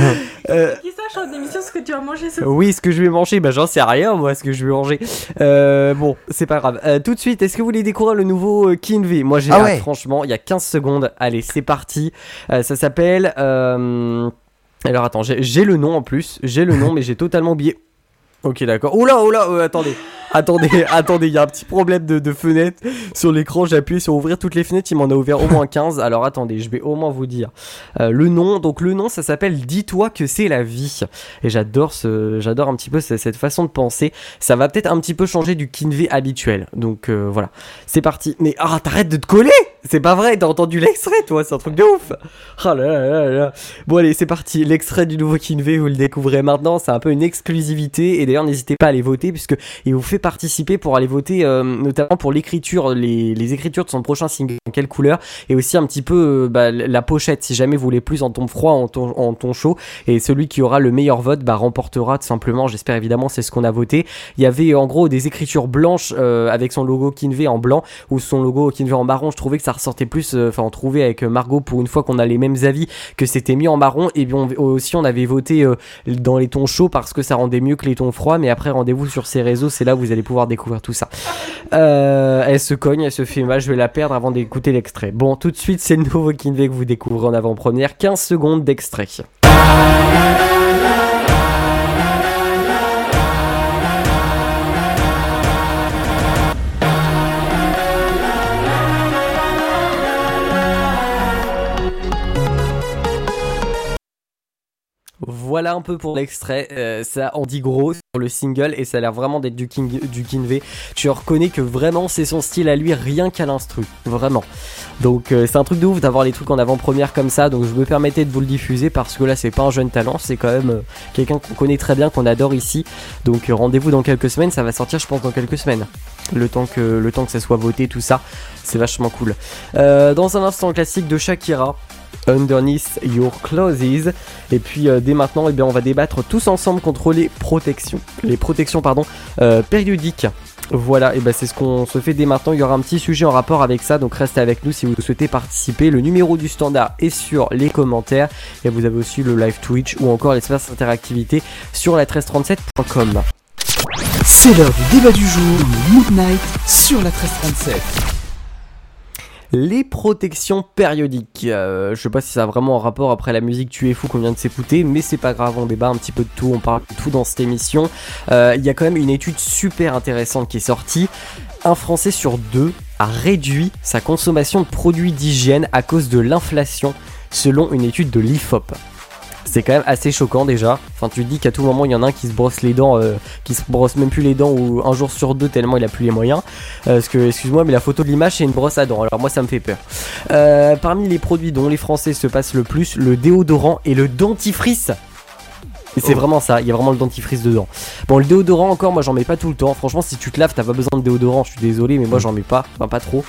Euh, Qui sache en émission ce que tu vas manger ce oui, ce que je vais manger, bah j'en sais rien, moi, ce que je vais manger. Euh, bon, c'est pas grave. Euh, tout de suite, est-ce que vous voulez découvrir le nouveau Kinvey Moi, j'ai Ah ouais. franchement, il y a 15 secondes. Allez, c'est parti. Euh, ça s'appelle. euh, Alors attends, j'ai j'ai le nom en plus. J'ai le nom, *laughs* mais j'ai totalement oublié. Ok, d'accord. Oula, oula, euh, attendez. Attendez, *laughs* attendez, il y a un petit problème de, fenêtre sur l'écran. J'ai appuyé sur ouvrir toutes les fenêtres, il m'en a ouvert au moins 15. Alors attendez, je vais au moins vous dire Euh, le nom. Donc le nom, ça s'appelle Dis-toi que c'est la vie. Et j'adore ce, j'adore un petit peu ce- cette façon de penser. Ça va peut-être un petit peu changer du Kinvey habituel. Donc euh, voilà, c'est parti. Mais ah, t'arrêtes de te coller C'est pas vrai, t'as entendu l'extrait, toi C'est un truc de ouf. Ah là là là là. Bon allez, c'est parti. L'extrait du nouveau Kinvey, vous le découvrez maintenant. C'est un peu une exclusivité. Et d'ailleurs, n'hésitez pas à aller voter puisque il vous fait participer pour aller voter, euh, notamment pour l'écriture, les, les écritures de son prochain single, en quelle couleur, et aussi un petit peu euh, bah, la pochette. Si jamais vous voulez plus en ton froid, en ton, en ton chaud, et celui qui aura le meilleur vote, bah, remportera tout simplement. J'espère évidemment, c'est ce qu'on a voté. Il y avait en gros des écritures blanches euh, avec son logo Kinvey en blanc ou son logo Kinvey en marron. Je trouvais que ça ressortait plus. Enfin, on trouvait avec Margot pour une fois qu'on a les mêmes avis que c'était mis en marron. Et bien on- aussi, on avait voté dans les tons chauds parce que ça rendait mieux que les tons froids. Mais après, rendez-vous sur ces réseaux, c'est là où vous allez pouvoir découvrir tout ça. Euh, elle se cogne, elle se fait mal. Je vais la perdre avant d'écouter l'extrait. Bon, tout de suite, c'est le nouveau Kinvey que vous découvrez en avant-première. 15 secondes d'extrait. Voilà un peu pour l'extrait, Euh, ça en dit gros sur le single et ça a l'air vraiment d'être du, King, du. Tu reconnais que vraiment c'est son style à lui, rien qu'à l'instru, vraiment. Donc euh, c'est un truc de ouf d'avoir les trucs en avant-première comme ça, donc je me permettais de vous le diffuser parce que là c'est pas un jeune talent, c'est quand même euh, quelqu'un qu'on connaît très bien, qu'on adore ici. Donc rendez-vous dans quelques semaines, ça va sortir je pense dans quelques semaines. Le temps que, le temps que ça soit voté, tout ça, c'est vachement cool. Euh, dans un instant classique de Shakira. Underneath Your Clothes. Et puis euh, dès maintenant, eh bien, on va débattre tous ensemble contre les protections. Les protections pardon, euh, périodiques. Voilà, et ben c'est ce qu'on se fait dès maintenant. Il y aura un petit sujet en rapport avec ça, donc restez avec nous si vous souhaitez participer. Le numéro du standard est sur les commentaires. Et vous avez aussi le live Twitch ou encore l'espace interactivité sur la 1337.com. C'est l'heure du débat du jour, le Mood Night sur la 1337. Les protections périodiques. Euh, je sais pas si ça a vraiment un rapport après la musique Tu es fou qu'on vient de s'écouter, mais c'est pas grave, on débat un petit peu de tout, on parle de tout dans cette émission. Euh, Il y a quand même une étude super intéressante qui est sortie. Un Français sur deux a réduit sa consommation de produits d'hygiène à cause de l'inflation, selon une étude de l'IFOP. C'est quand même assez choquant déjà. Enfin, tu te dis qu'à tout moment il y en a un qui se brosse les dents, euh, qui se brosse même plus les dents ou un jour sur deux tellement il a plus les moyens. Euh, parce que, excuse-moi, mais la photo de l'image c'est une brosse à dents. Alors moi ça me fait peur. Euh, parmi les produits dont les Français se passent le plus, le déodorant et le dentifrice. Et c'est Oh. vraiment ça, il y a vraiment le dentifrice dedans. Bon, le déodorant encore, moi j'en mets pas tout le temps. Franchement, si tu te laves, t'as pas besoin de déodorant, je suis désolé, mais moi j'en mets pas, enfin pas trop.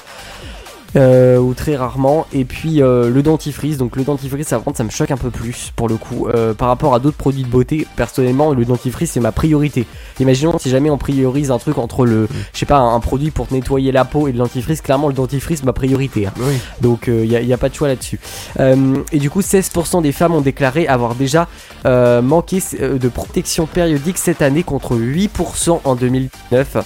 Euh, ou très rarement. Et puis euh, le dentifrice, donc le dentifrice, ça, ça me choque un peu plus pour le coup. Euh, par rapport à d'autres produits de beauté, personnellement, le dentifrice c'est ma priorité. Imaginons si jamais on priorise un truc entre le, je sais pas, un, produit pour te nettoyer la peau et le dentifrice, clairement le dentifrice ma priorité. hein. Oui. Donc il n'y a, y a pas de choix là-dessus. Euh, et du coup, 16% des femmes ont déclaré avoir déjà euh, manqué euh, de protection périodique cette année contre 8% en 2009.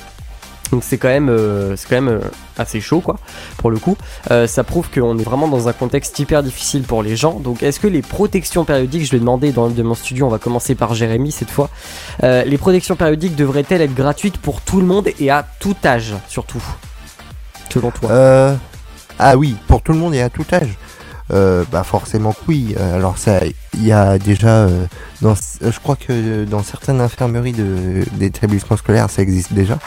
Donc c'est quand même, euh, c'est quand même euh, assez chaud quoi, pour le coup. Euh, ça prouve qu'on est vraiment dans un contexte hyper difficile pour les gens. Donc est-ce que les protections périodiques, je vais demander dans de mon studio, on va commencer par Jérémy cette fois. Les protections périodiques devraient-elles être gratuites pour tout le monde et à tout âge surtout Selon toi? Ah oui, pour tout le monde et à tout âge. Bah forcément que oui. Alors ça, il y a déjà, dans, je crois que dans certaines infirmeries d'établissements scolaires, ça existe déjà.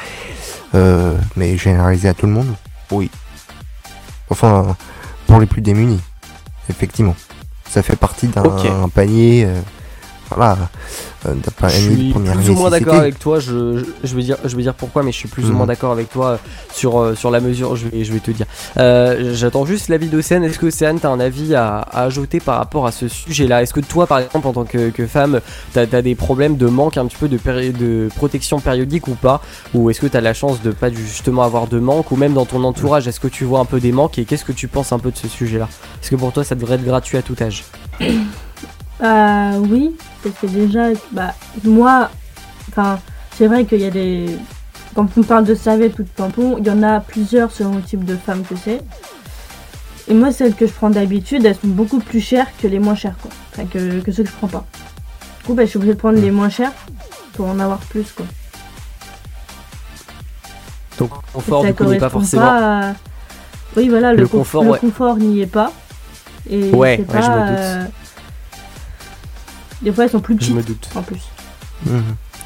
Euh, mais généralisé à tout le monde, oui. Enfin, pour les plus démunis, effectivement. Ça fait partie d'un panier, euh, voilà, euh, d'un Je panier suis plus ou moins d'accord avec toi. Je, je, je vais dire, je vais dire pourquoi, mais je suis plus ou Mhm. moins d'accord avec toi euh, sur euh, sur la mesure. Je vais, je vais te dire. Euh, J'attends juste l'avis d'Océane. Est-ce que Océane, t'as un avis à, à ajouter par rapport à ce sujet-là? Est-ce que toi, par exemple, en tant que, que femme, t'as as des problèmes de manque un petit peu de, de protection périodique ou pas? Ou est-ce que t'as la chance de pas justement avoir de manque? Ou même dans ton entourage, est-ce que tu vois un peu des manques? Et qu'est-ce que tu penses un peu de ce sujet-là? Est-ce que pour toi, ça devrait être gratuit à tout âge Euh, oui, parce que déjà, bah, moi, enfin, c'est vrai qu'il y a des. Quand on parle de serviettes ou de tampons, il y en a plusieurs selon le type de femme que c'est. Et moi, celles que je prends d'habitude, elles sont beaucoup plus chères que les moins chères, quoi. Enfin, que, que ceux que je prends pas. Du coup, bah, je suis obligée de prendre les moins chers pour en avoir plus, quoi. Donc, confort, ça du coup, n'est pas forcément. pas à- Oui, voilà, le, Le conf- confort, le ouais. confort n'y est pas. Et Ouais, je pas, me doute. euh, Des fois, elles sont plus Je petites me doute. en plus. Mhm.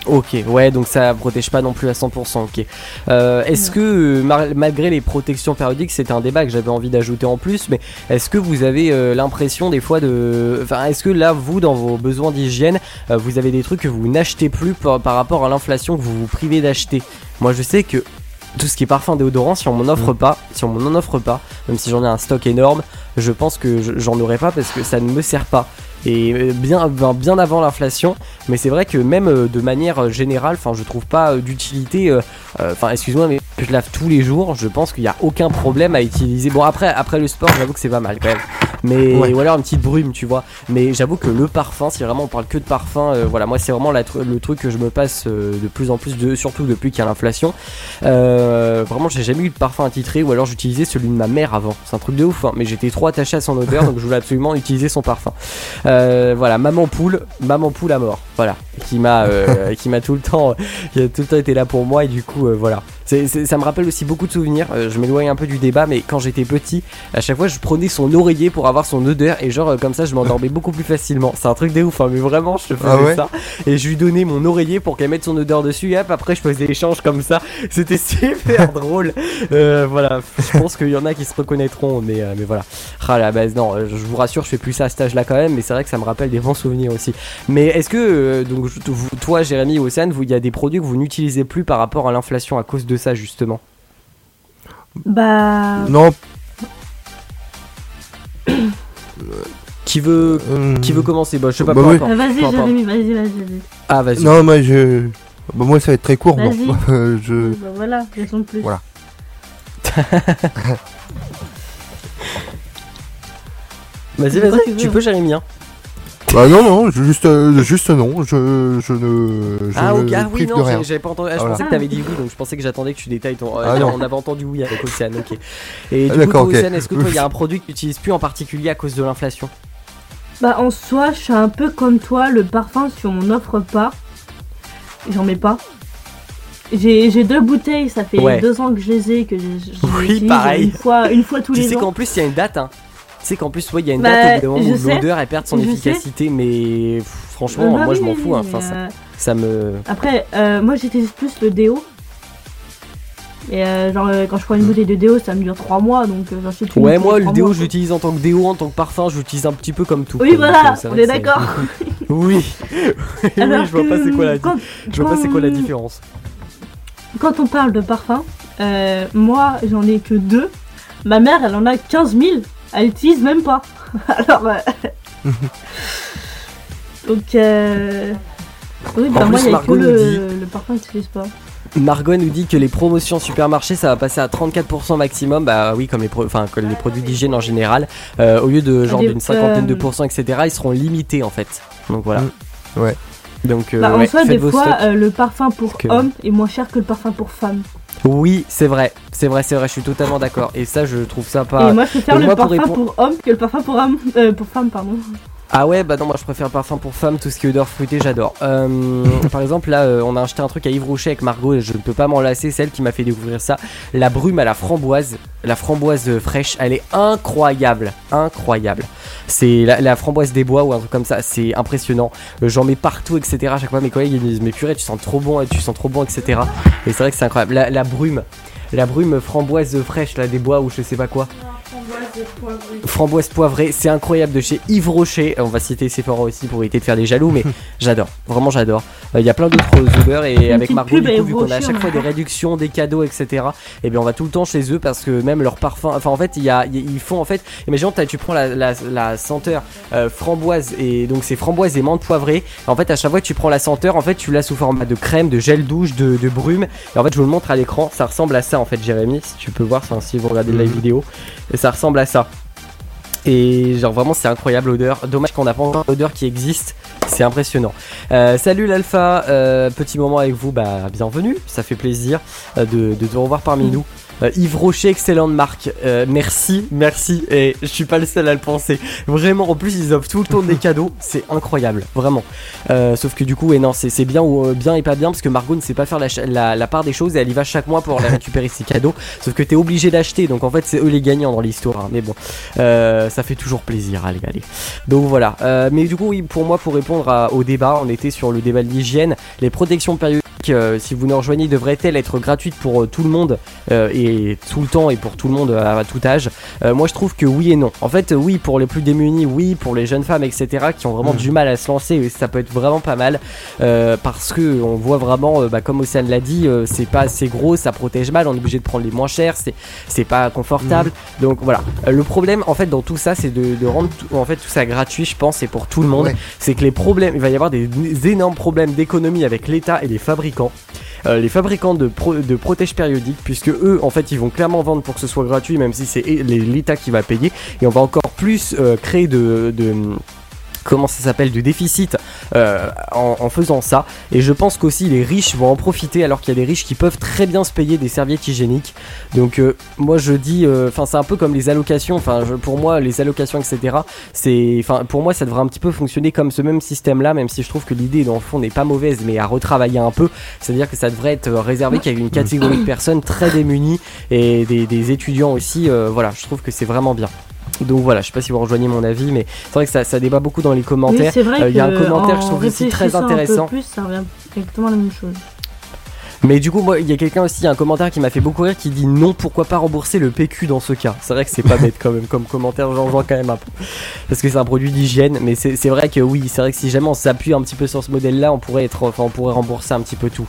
Ok, ouais, donc ça protège pas non plus à 100%. Ok. Euh, est-ce que malgré les protections périodiques, c'était un débat que j'avais envie d'ajouter en plus, mais est-ce que vous avez euh, l'impression des fois de, enfin, est-ce que là vous dans vos besoins d'hygiène, euh, vous avez des trucs que vous n'achetez plus par, par rapport à l'inflation que vous vous privez d'acheter? Moi, je sais que tout ce qui est parfum déodorant, si on m'en offre pas, si on m'en offre pas, même si j'en ai un stock énorme, je pense que je- j'en aurai pas parce que ça ne me sert pas. Et euh, bien, ben, bien avant l'inflation, mais c'est vrai que même euh, de manière euh, générale, enfin, je trouve pas d'utilité. Enfin, excuse-moi, mais je lave tous les jours. Je pense qu'il y a aucun problème à utiliser. Bon, après, après le sport, j'avoue que c'est pas mal quand même. Mais Ouais. ou alors une petite brume, tu vois. Mais j'avoue que le parfum, si vraiment on parle que de parfum, euh, voilà, moi c'est vraiment la le truc que je me passe euh, de plus en plus de, surtout depuis qu'il y a l'inflation. Euh, vraiment, j'ai jamais eu de parfum attitré ou alors j'utilisais celui de ma mère avant. C'est un truc de ouf, hein, mais j'étais trop attaché à son odeur donc je voulais absolument utiliser son parfum. Voilà, maman poule, maman poule à mort. Voilà, qui m'a, *laughs* qui m'a tout le temps, qui a tout le temps été là pour moi et du coup, voilà. C'est, c'est- ça me rappelle aussi beaucoup de souvenirs. Euh, je m'éloigne un peu du débat, mais quand j'étais petit, à chaque fois, je prenais son oreiller pour avoir son odeur et genre euh, comme ça, je m'endormais *laughs* beaucoup plus facilement. C'est un truc de ouf, hein, mais vraiment, je faisais Ah ouais ça et je lui donnais mon oreiller pour qu'elle mette son odeur dessus. Et hop, après, je faisais l'échange comme ça. C'était *laughs* super drôle. Euh, voilà, je pense qu'il y en a qui se reconnaîtront, mais, mais voilà. Ah la base, non, je vous rassure, je fais plus ça à cet âge-là quand même, mais c'est vrai que ça me rappelle des bons souvenirs aussi. Mais est-ce que, donc, vous- toi, Jérémy ou Océane, vous- il y a des produits que vous n'utilisez plus par rapport à l'inflation à cause de ça, justement Bah. Non. *coughs* Qui veut, euh, qui veut commencer Bah, je sais pas, Bah oui. vas-y. Jérémy, vas-y, vas-y, vas-y. Ah, vas-y. Non, moi je. Bah, moi ça va être très court. Euh, *laughs* je. Bah voilà, raison de plus. Voilà. *laughs* Vas-y, vas-y, tu tu peux, Jérémy. hein. Bah non, non, juste, euh, juste non. Je, je ne. Je Ah, ok, ah oui, non, j'avais pas entendu. ah, je Voilà. pensais que t'avais dit oui, donc je pensais que j'attendais que tu détailles ton. Ah, euh, non. on avait entendu oui avec Océane, ok. Et Ah, du coup, d'accord, toi, ok. Océane, est-ce que toi, il y a un *laughs* produit que tu utilises plus en particulier à cause de l'inflation? Bah en soi, je suis un peu comme toi, le parfum, si on m'en offre pas, j'en mets pas. J'ai j'ai deux bouteilles, ça fait Ouais. deux ans que je les ai, que je, je Oui, pareil. Une fois, une fois tous Tu les sais ans. qu'en plus, il y a une date, hein. Sais qu'en plus, ouais, il y a une Bah, date je où l'odeur elle perd son sais. efficacité, mais pff, franchement, bah moi oui, je m'en fous, hein. Enfin, ça, euh, ça me. Après, euh, moi j'utilise plus le déo. Et euh, genre quand je prends une bouteille de déo, ça me dure 3 mois, donc suis tous Ouais, moi, le déo, mois, je l'utilise en tant que déo, en tant que parfum, je l'utilise un petit peu comme tout. Oui, quoi. Voilà, on est d'accord. *laughs* oui. *laughs* je vois pas c'est quoi la, quand- je vois pas c'est quoi la différence. Quand on parle de parfum, moi j'en ai que deux. Ma mère elle en a 15 000. Elle utilise même pas. *laughs* Alors. euh, *laughs* Donc. Euh... Oui, bah En moi il y a que Margot nous le, dit- le parfum que j'utilise pas. Margot nous dit que les promotions supermarché ça va passer à 34% maximum, bah oui comme les, pro- enfin, comme les produits d'hygiène en général, Euh, au lieu de genre d'une cinquantaine de euh, pourcents etc. Ils seront limités en fait. Donc voilà. Mm. Ouais. Donc euh, bah, en ouais, soi, des fois, euh, le parfum pour que- homme est moins cher que le parfum pour femme. Oui c'est vrai, c'est vrai, c'est vrai, je suis totalement d'accord. Et ça je trouve ça pas. Et moi, je préfère donc le moi, pour parfum répondre- pour homme que le parfum pour homme, euh, pour femme, pardon. Ah ouais, bah non, moi je préfère parfum pour femme, tout ce qui est odeur fruitée, j'adore. Euh, par exemple, là, euh, on a acheté un truc à Yves Rocher avec Margot je ne peux pas m'en lasser, c'est elle qui m'a fait découvrir ça. La brume à la framboise, la framboise euh, fraîche, elle est incroyable, incroyable. C'est la, framboise des bois ou un truc comme ça, c'est impressionnant. J'en mets partout, etc. À chaque fois, mes collègues ils me disent, mais purée, tu sens trop bon, tu sens trop bon, etc. Et c'est vrai que c'est incroyable. La brume, la brume framboise fraîche, là, des bois ou je sais pas quoi. Framboise poivrée, c'est incroyable de chez Yves Rocher. On va citer Sephora aussi pour éviter de faire des jaloux, mais *laughs* j'adore, vraiment j'adore. Euh, Il y a plein d'autres odeurs et Une avec Margot, du coup, vu qu'on a à chaque fois des réductions, des cadeaux, etc. Et bien on va tout le temps chez eux parce que même leur parfum, enfin en fait, il y a, il y a- ils font en fait, imaginons t'as- tu prends la, la, la senteur euh, framboise et donc c'est framboise et menthe poivrée. En fait, à chaque fois que tu prends la senteur, en fait, tu l'as sous format de crème, de gel douche, de, de brume. Et en fait, je vous le montre à l'écran. Ça ressemble à ça, en fait, Jérémy, si tu peux voir, enfin, si vous regardez la Mhm. vidéo. Et ça ressemble à ça. Et genre vraiment c'est incroyable l'odeur. Dommage qu'on n'a pas encore l'odeur qui existe. C'est impressionnant. Euh, salut l'alpha, euh, petit moment avec vous, bah bienvenue, ça fait plaisir euh, de, de te revoir parmi nous. Euh, Yves Rocher, excellente marque. Euh, merci, merci. Et je suis pas le seul à le penser. Vraiment, en plus ils offrent tout le temps des cadeaux, *laughs* c'est incroyable, vraiment. Euh, sauf que du coup, et non, c'est bien ou bien et pas bien parce que Margot ne sait pas faire la, la, part des choses et elle y va chaque mois pour récupérer ses cadeaux. Sauf que t'es obligé d'acheter, donc en fait c'est eux les gagnants dans l'histoire. hein. Mais bon, ça fait toujours plaisir. Allez, allez. Donc voilà. Mais du coup, oui, pour moi, pour répondre au débat, on était sur le débat de l'hygiène. Les protections périodiques, si vous nous rejoignez, devraient-elles être gratuites pour tout le monde euh, et tout le temps et pour tout le monde à, à tout âge Euh, Moi, je trouve que oui et non. En fait, oui, pour les plus démunis, oui, pour les jeunes femmes, etc., qui ont vraiment Mm. du mal à se lancer, ça peut être vraiment pas mal euh, parce que on voit vraiment, euh, bah, comme Océane l'a dit, c'est pas assez gros, ça protège mal, on est obligé de prendre les moins chers, c'est pas confortable. Donc voilà. Le problème, en fait, dans tout ça, c'est de, de rendre tout, en fait tout ça gratuit, je pense, et pour tout le monde Ouais. c'est que les problèmes, il va y avoir des, des énormes problèmes d'économie avec l'État et les fabricants. Les fabricants de, pro- de protèges périodiques, puisque eux, en fait, ils vont clairement vendre pour que ce soit gratuit, même si c'est l'État qui va payer. Et on va encore plus euh, créer de- comment ça s'appelle du déficit euh, en, faisant ça. Et je pense qu'aussi les riches vont en profiter alors qu'il y a des riches qui peuvent très bien se payer des serviettes hygiéniques. Donc euh, moi je dis enfin c'est un peu comme les allocations. Enfin pour moi les allocations etc c'est enfin pour moi ça devrait un petit peu fonctionner comme ce même système là même si je trouve que l'idée dans le fond n'est pas mauvaise mais à retravailler un peu. C'est à dire que ça devrait être réservé qu'à une catégorie de personnes très démunies et des, étudiants aussi euh, voilà. Je trouve que c'est vraiment bien donc voilà, je sais pas si vous rejoignez mon avis, mais c'est vrai que ça, ça débat beaucoup dans les Oui, commentaires. c'est vrai Euh, il y a un que commentaire, en je trouve aussi très intéressant. Un peu plus, ça revient exactement la même chose. Mais du coup, moi, il y a quelqu'un aussi, un commentaire qui m'a fait beaucoup rire qui dit non, pourquoi pas rembourser le PQ dans ce cas? C'est vrai que c'est pas bête quand même comme commentaire, j'en vois quand même un peu. Parce que c'est un produit d'hygiène, mais c'est c'est vrai que oui, c'est vrai que si jamais on s'appuie un petit peu sur ce modèle-là, on pourrait être, enfin, on pourrait rembourser un petit peu tout.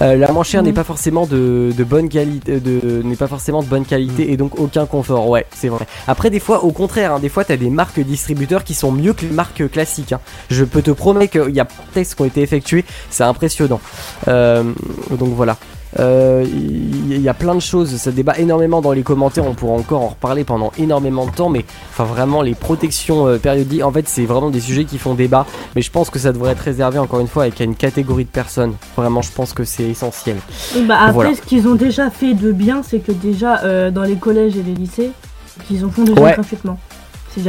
Euh, la moins chère Mhm. n'est pas forcément de, de bonne qualité, de, n'est pas forcément de bonne qualité et donc aucun confort. Ouais, c'est vrai. Après, des fois, au contraire, hein, des fois, t'as des marques distributeurs qui sont mieux que les marques classiques. hein. Je peux te promettre qu'il y a plein de tests qui ont été effectués, c'est impressionnant. Euh, donc voilà. Euh, Il y, y a plein de choses, ça débat énormément dans les commentaires, on pourra encore en reparler pendant énormément de temps, mais enfin vraiment les protections euh, périodiques, en fait c'est vraiment des sujets qui font débat, mais je pense que ça devrait être réservé encore une fois avec une catégorie de personnes. Vraiment je pense que c'est essentiel. Bah après, Voilà. ce qu'ils ont déjà fait de bien, c'est que déjà euh, dans les collèges et les lycées, qu'ils en font déjà Ouais. gratuitement.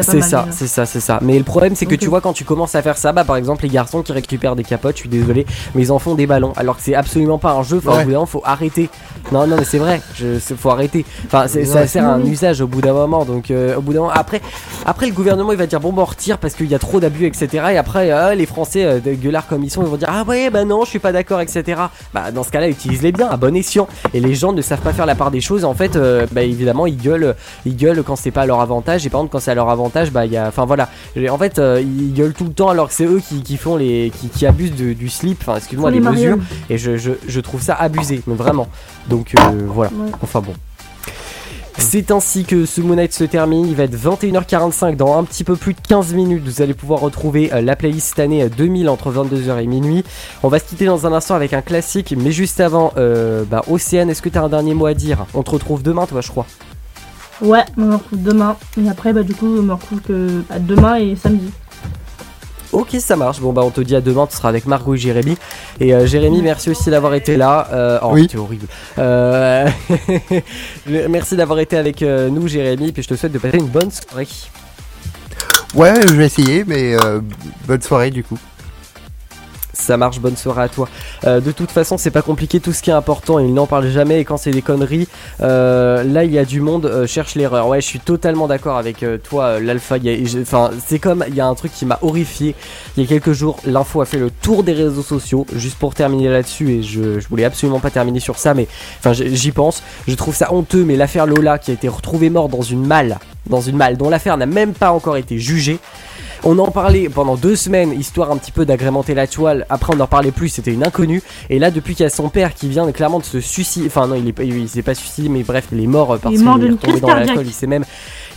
C'est ça, c'est ça, c'est ça. Mais le problème, c'est que tu vois, quand tu commences à faire ça, bah par exemple, les garçons qui récupèrent des capotes, je suis désolé, mais ils en font des ballons. Alors que c'est absolument pas un jeu. Enfin, Ouais. au bout d'un moment, faut arrêter. Non, non, mais c'est vrai, je, faut arrêter. Enfin, ça sert à un usage au bout d'un moment. Donc, euh, au bout d'un moment, après, après, le gouvernement, il va dire bon, bah, on retire parce qu'il y a trop d'abus, etc. Et après, euh, les Français, euh, gueulards comme ils sont, ils vont dire ah ouais, bah non, je suis pas d'accord, etc. Bah, dans ce cas-là, utilise-les bien, à bon escient. Et les gens ne savent pas faire la part des choses. En fait, euh, bah, évidemment, ils gueulent, ils gueulent quand c'est pas à leur avantage. Et par contre, quand c'est à leur avantage, bah, il y a, enfin voilà. En fait, euh, ils gueulent tout le temps alors que c'est eux qui, qui font les, qui, qui abusent de- du slip. Enfin, excuse-moi, des les mesures. Et je, je, je trouve ça abusé, mais vraiment. Donc euh, voilà. Ouais. Enfin bon. C'est ainsi que ce Moon Knight se termine. Il va être 21h45 dans un petit peu plus de 15 minutes. Vous allez pouvoir retrouver euh, la playlist cette année euh, 2000 entre 22h et minuit. On va se quitter dans un instant avec un classique, mais juste avant, euh, bah, Océane, est-ce que tu as un dernier mot à dire? On te retrouve demain, toi, je crois. Ouais, on me retrouve demain. Et après, bah du coup, on me retrouve que bah, demain et samedi. Ok, ça marche. Bon, bah, on te dit à demain. Tu seras avec Margot et Jérémy. Et euh, Jérémy, merci aussi d'avoir été là. Euh, oh, Oui. t'es horrible. Euh, *laughs* merci d'avoir été avec euh, nous, Jérémy. Puis je te souhaite de passer une bonne soirée. Ouais, je vais essayer, mais euh, bonne soirée du coup. Ça marche, bonne soirée à toi. Euh, de toute façon, c'est pas compliqué, tout ce qui est important, il n'en parle jamais. Et quand c'est des conneries, euh, là il y a du monde, euh, cherche l'erreur. Ouais, je suis totalement d'accord avec euh, toi, euh, l'alpha. Enfin, c'est comme il y a un truc qui m'a horrifié. Il y a quelques jours, l'info a fait le tour des réseaux sociaux. Juste pour terminer là-dessus, et je, je voulais absolument pas terminer sur ça, mais enfin, j'y pense. Je trouve ça honteux, mais l'affaire Lola qui a été retrouvée morte dans une malle dans une malle dont l'affaire n'a même pas encore été jugée. On en parlait pendant deux semaines, histoire un petit peu d'agrémenter la toile. Après, on n'en parlait plus, c'était une inconnue. Et là, depuis qu'il y a son père qui vient clairement de se suicider, enfin non, il est pas, il s'est pas suicidé, mais bref, il est mort euh, parce est qu'il est retombé crise dans l'alcool. Il s'est même,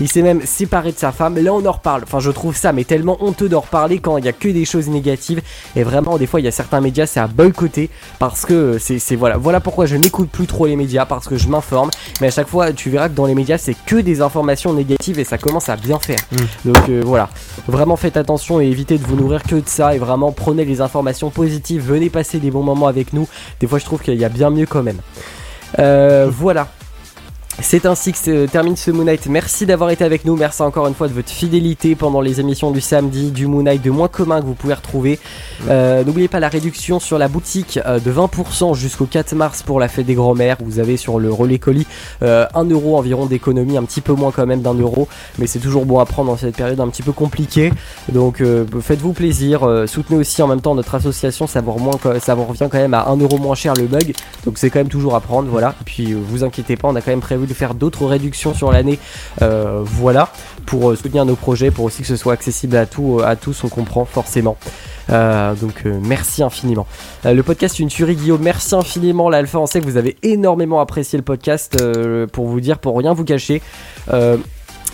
il s'est même séparé de sa femme. Là, on en reparle. Enfin, je trouve ça, mais tellement honteux d'en reparler quand il y a que des choses négatives. Et vraiment, des fois, il y a certains médias, c'est à boycotter parce que c'est, c'est voilà, voilà pourquoi je n'écoute plus trop les médias parce que je m'informe. Mais à chaque fois, tu verras que dans les médias, c'est que des informations négatives et ça commence à bien faire. Donc euh, voilà, vraiment faites attention et évitez de vous nourrir que de ça et vraiment prenez les informations positives. Venez passer des bons moments avec nous. Des fois, je trouve qu'il y a bien mieux quand même. Euh, voilà. C'est ainsi que se termine ce Moon Knight. Merci d'avoir été avec nous. Merci encore une fois de votre fidélité pendant les émissions du samedi, du Moon Knight de moins commun que vous pouvez retrouver. Euh, N'oubliez pas la réduction sur la boutique euh, de 20% jusqu'au 4 mars pour la fête des grands-mères. Vous avez sur le relais colis euh, 1 euro environ d'économie, un petit peu moins quand même d'un euro, mais c'est toujours bon à prendre dans cette période un petit peu compliquée. Donc euh, faites-vous plaisir. Soutenez aussi en même temps notre association. Ça vous, remonte- ça vous revient quand même à 1 euro moins cher le mug. Donc c'est quand même toujours à prendre. Voilà. Et puis vous inquiétez pas, on a quand même prévu de faire d'autres réductions sur l'année. Euh, voilà. Pour euh, soutenir nos projets, pour aussi que ce soit accessible à, tout, à tous, on comprend forcément. Euh, donc euh, merci infiniment. Euh, le podcast une tuerie Guillaume, merci infiniment l'Alpha, on sait que vous avez énormément apprécié le podcast euh, pour vous dire, pour rien vous cacher.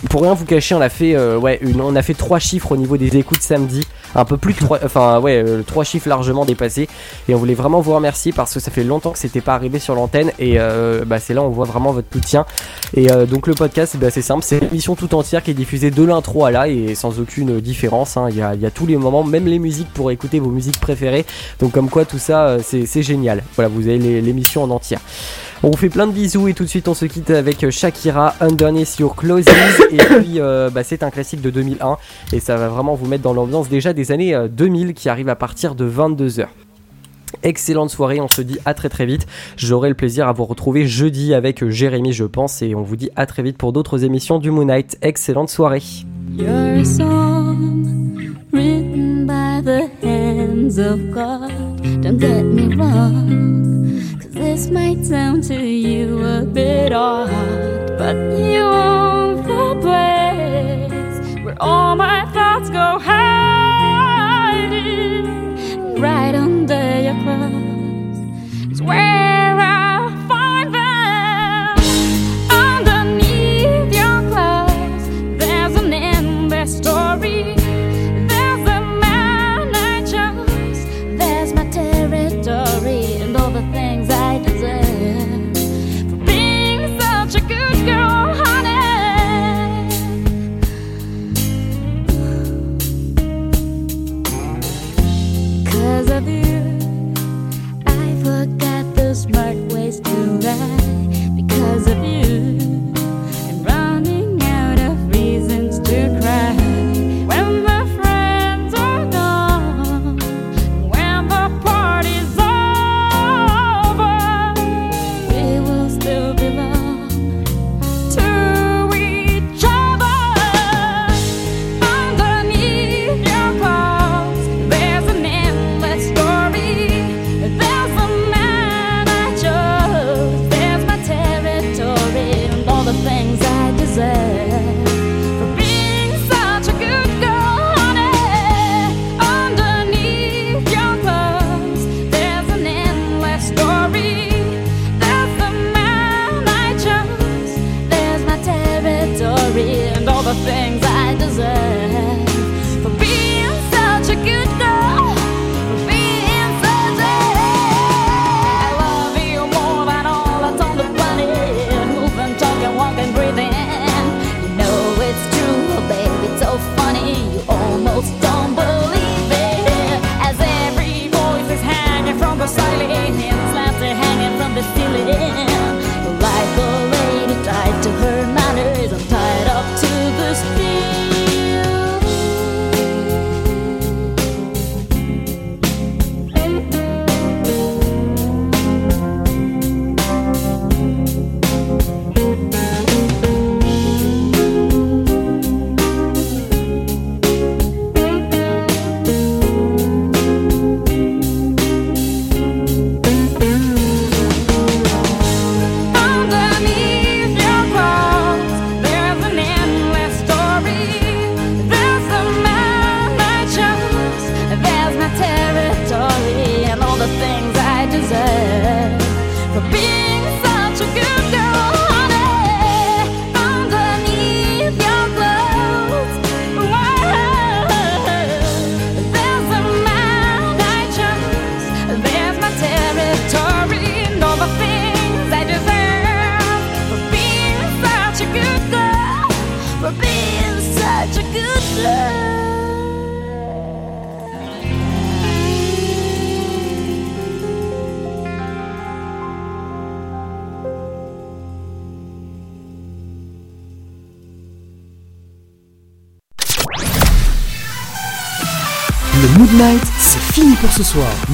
Pour rien vous cacher, on a fait euh, ouais, on a fait trois chiffres au niveau des écoutes samedi, un peu plus de trois, enfin ouais, euh, trois chiffres largement dépassés. Et on voulait vraiment vous remercier parce que ça fait longtemps que c'était pas arrivé sur l'antenne et euh, bah, c'est là on voit vraiment votre soutien. Et euh, donc le podcast, bah, c'est simple, c'est l'émission tout entière qui est diffusée de l'intro à là et sans aucune différence. hein. Il y, a, il y a tous les moments, même les musiques pour écouter vos musiques préférées. Donc comme quoi tout ça, euh, c'est génial. Voilà, vous avez l'émission en entière. On vous fait plein de bisous et tout de suite on se quitte avec Shakira, Underneath Your Clothes. et *coughs* puis euh, bah, c'est un classique de 2001 et ça va vraiment vous mettre dans l'ambiance déjà des années euh, 2000 qui arrive à partir de 22h. Excellente soirée, on se dit à très très vite. J'aurai le plaisir à vous retrouver jeudi avec euh, Jérémy je pense et on vous dit à très vite pour d'autres émissions du Moon Knight. Excellente soirée. You're a song written by the hands of God. Don't get me wrong, 'cause this might sound to you a bit odd, but you own the place where all my thoughts go hiding. Right under your clothes is where I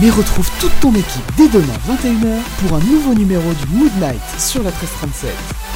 Mais retrouve toute ton équipe dès demain 21h pour un nouveau numéro du Mood Night sur la 1337.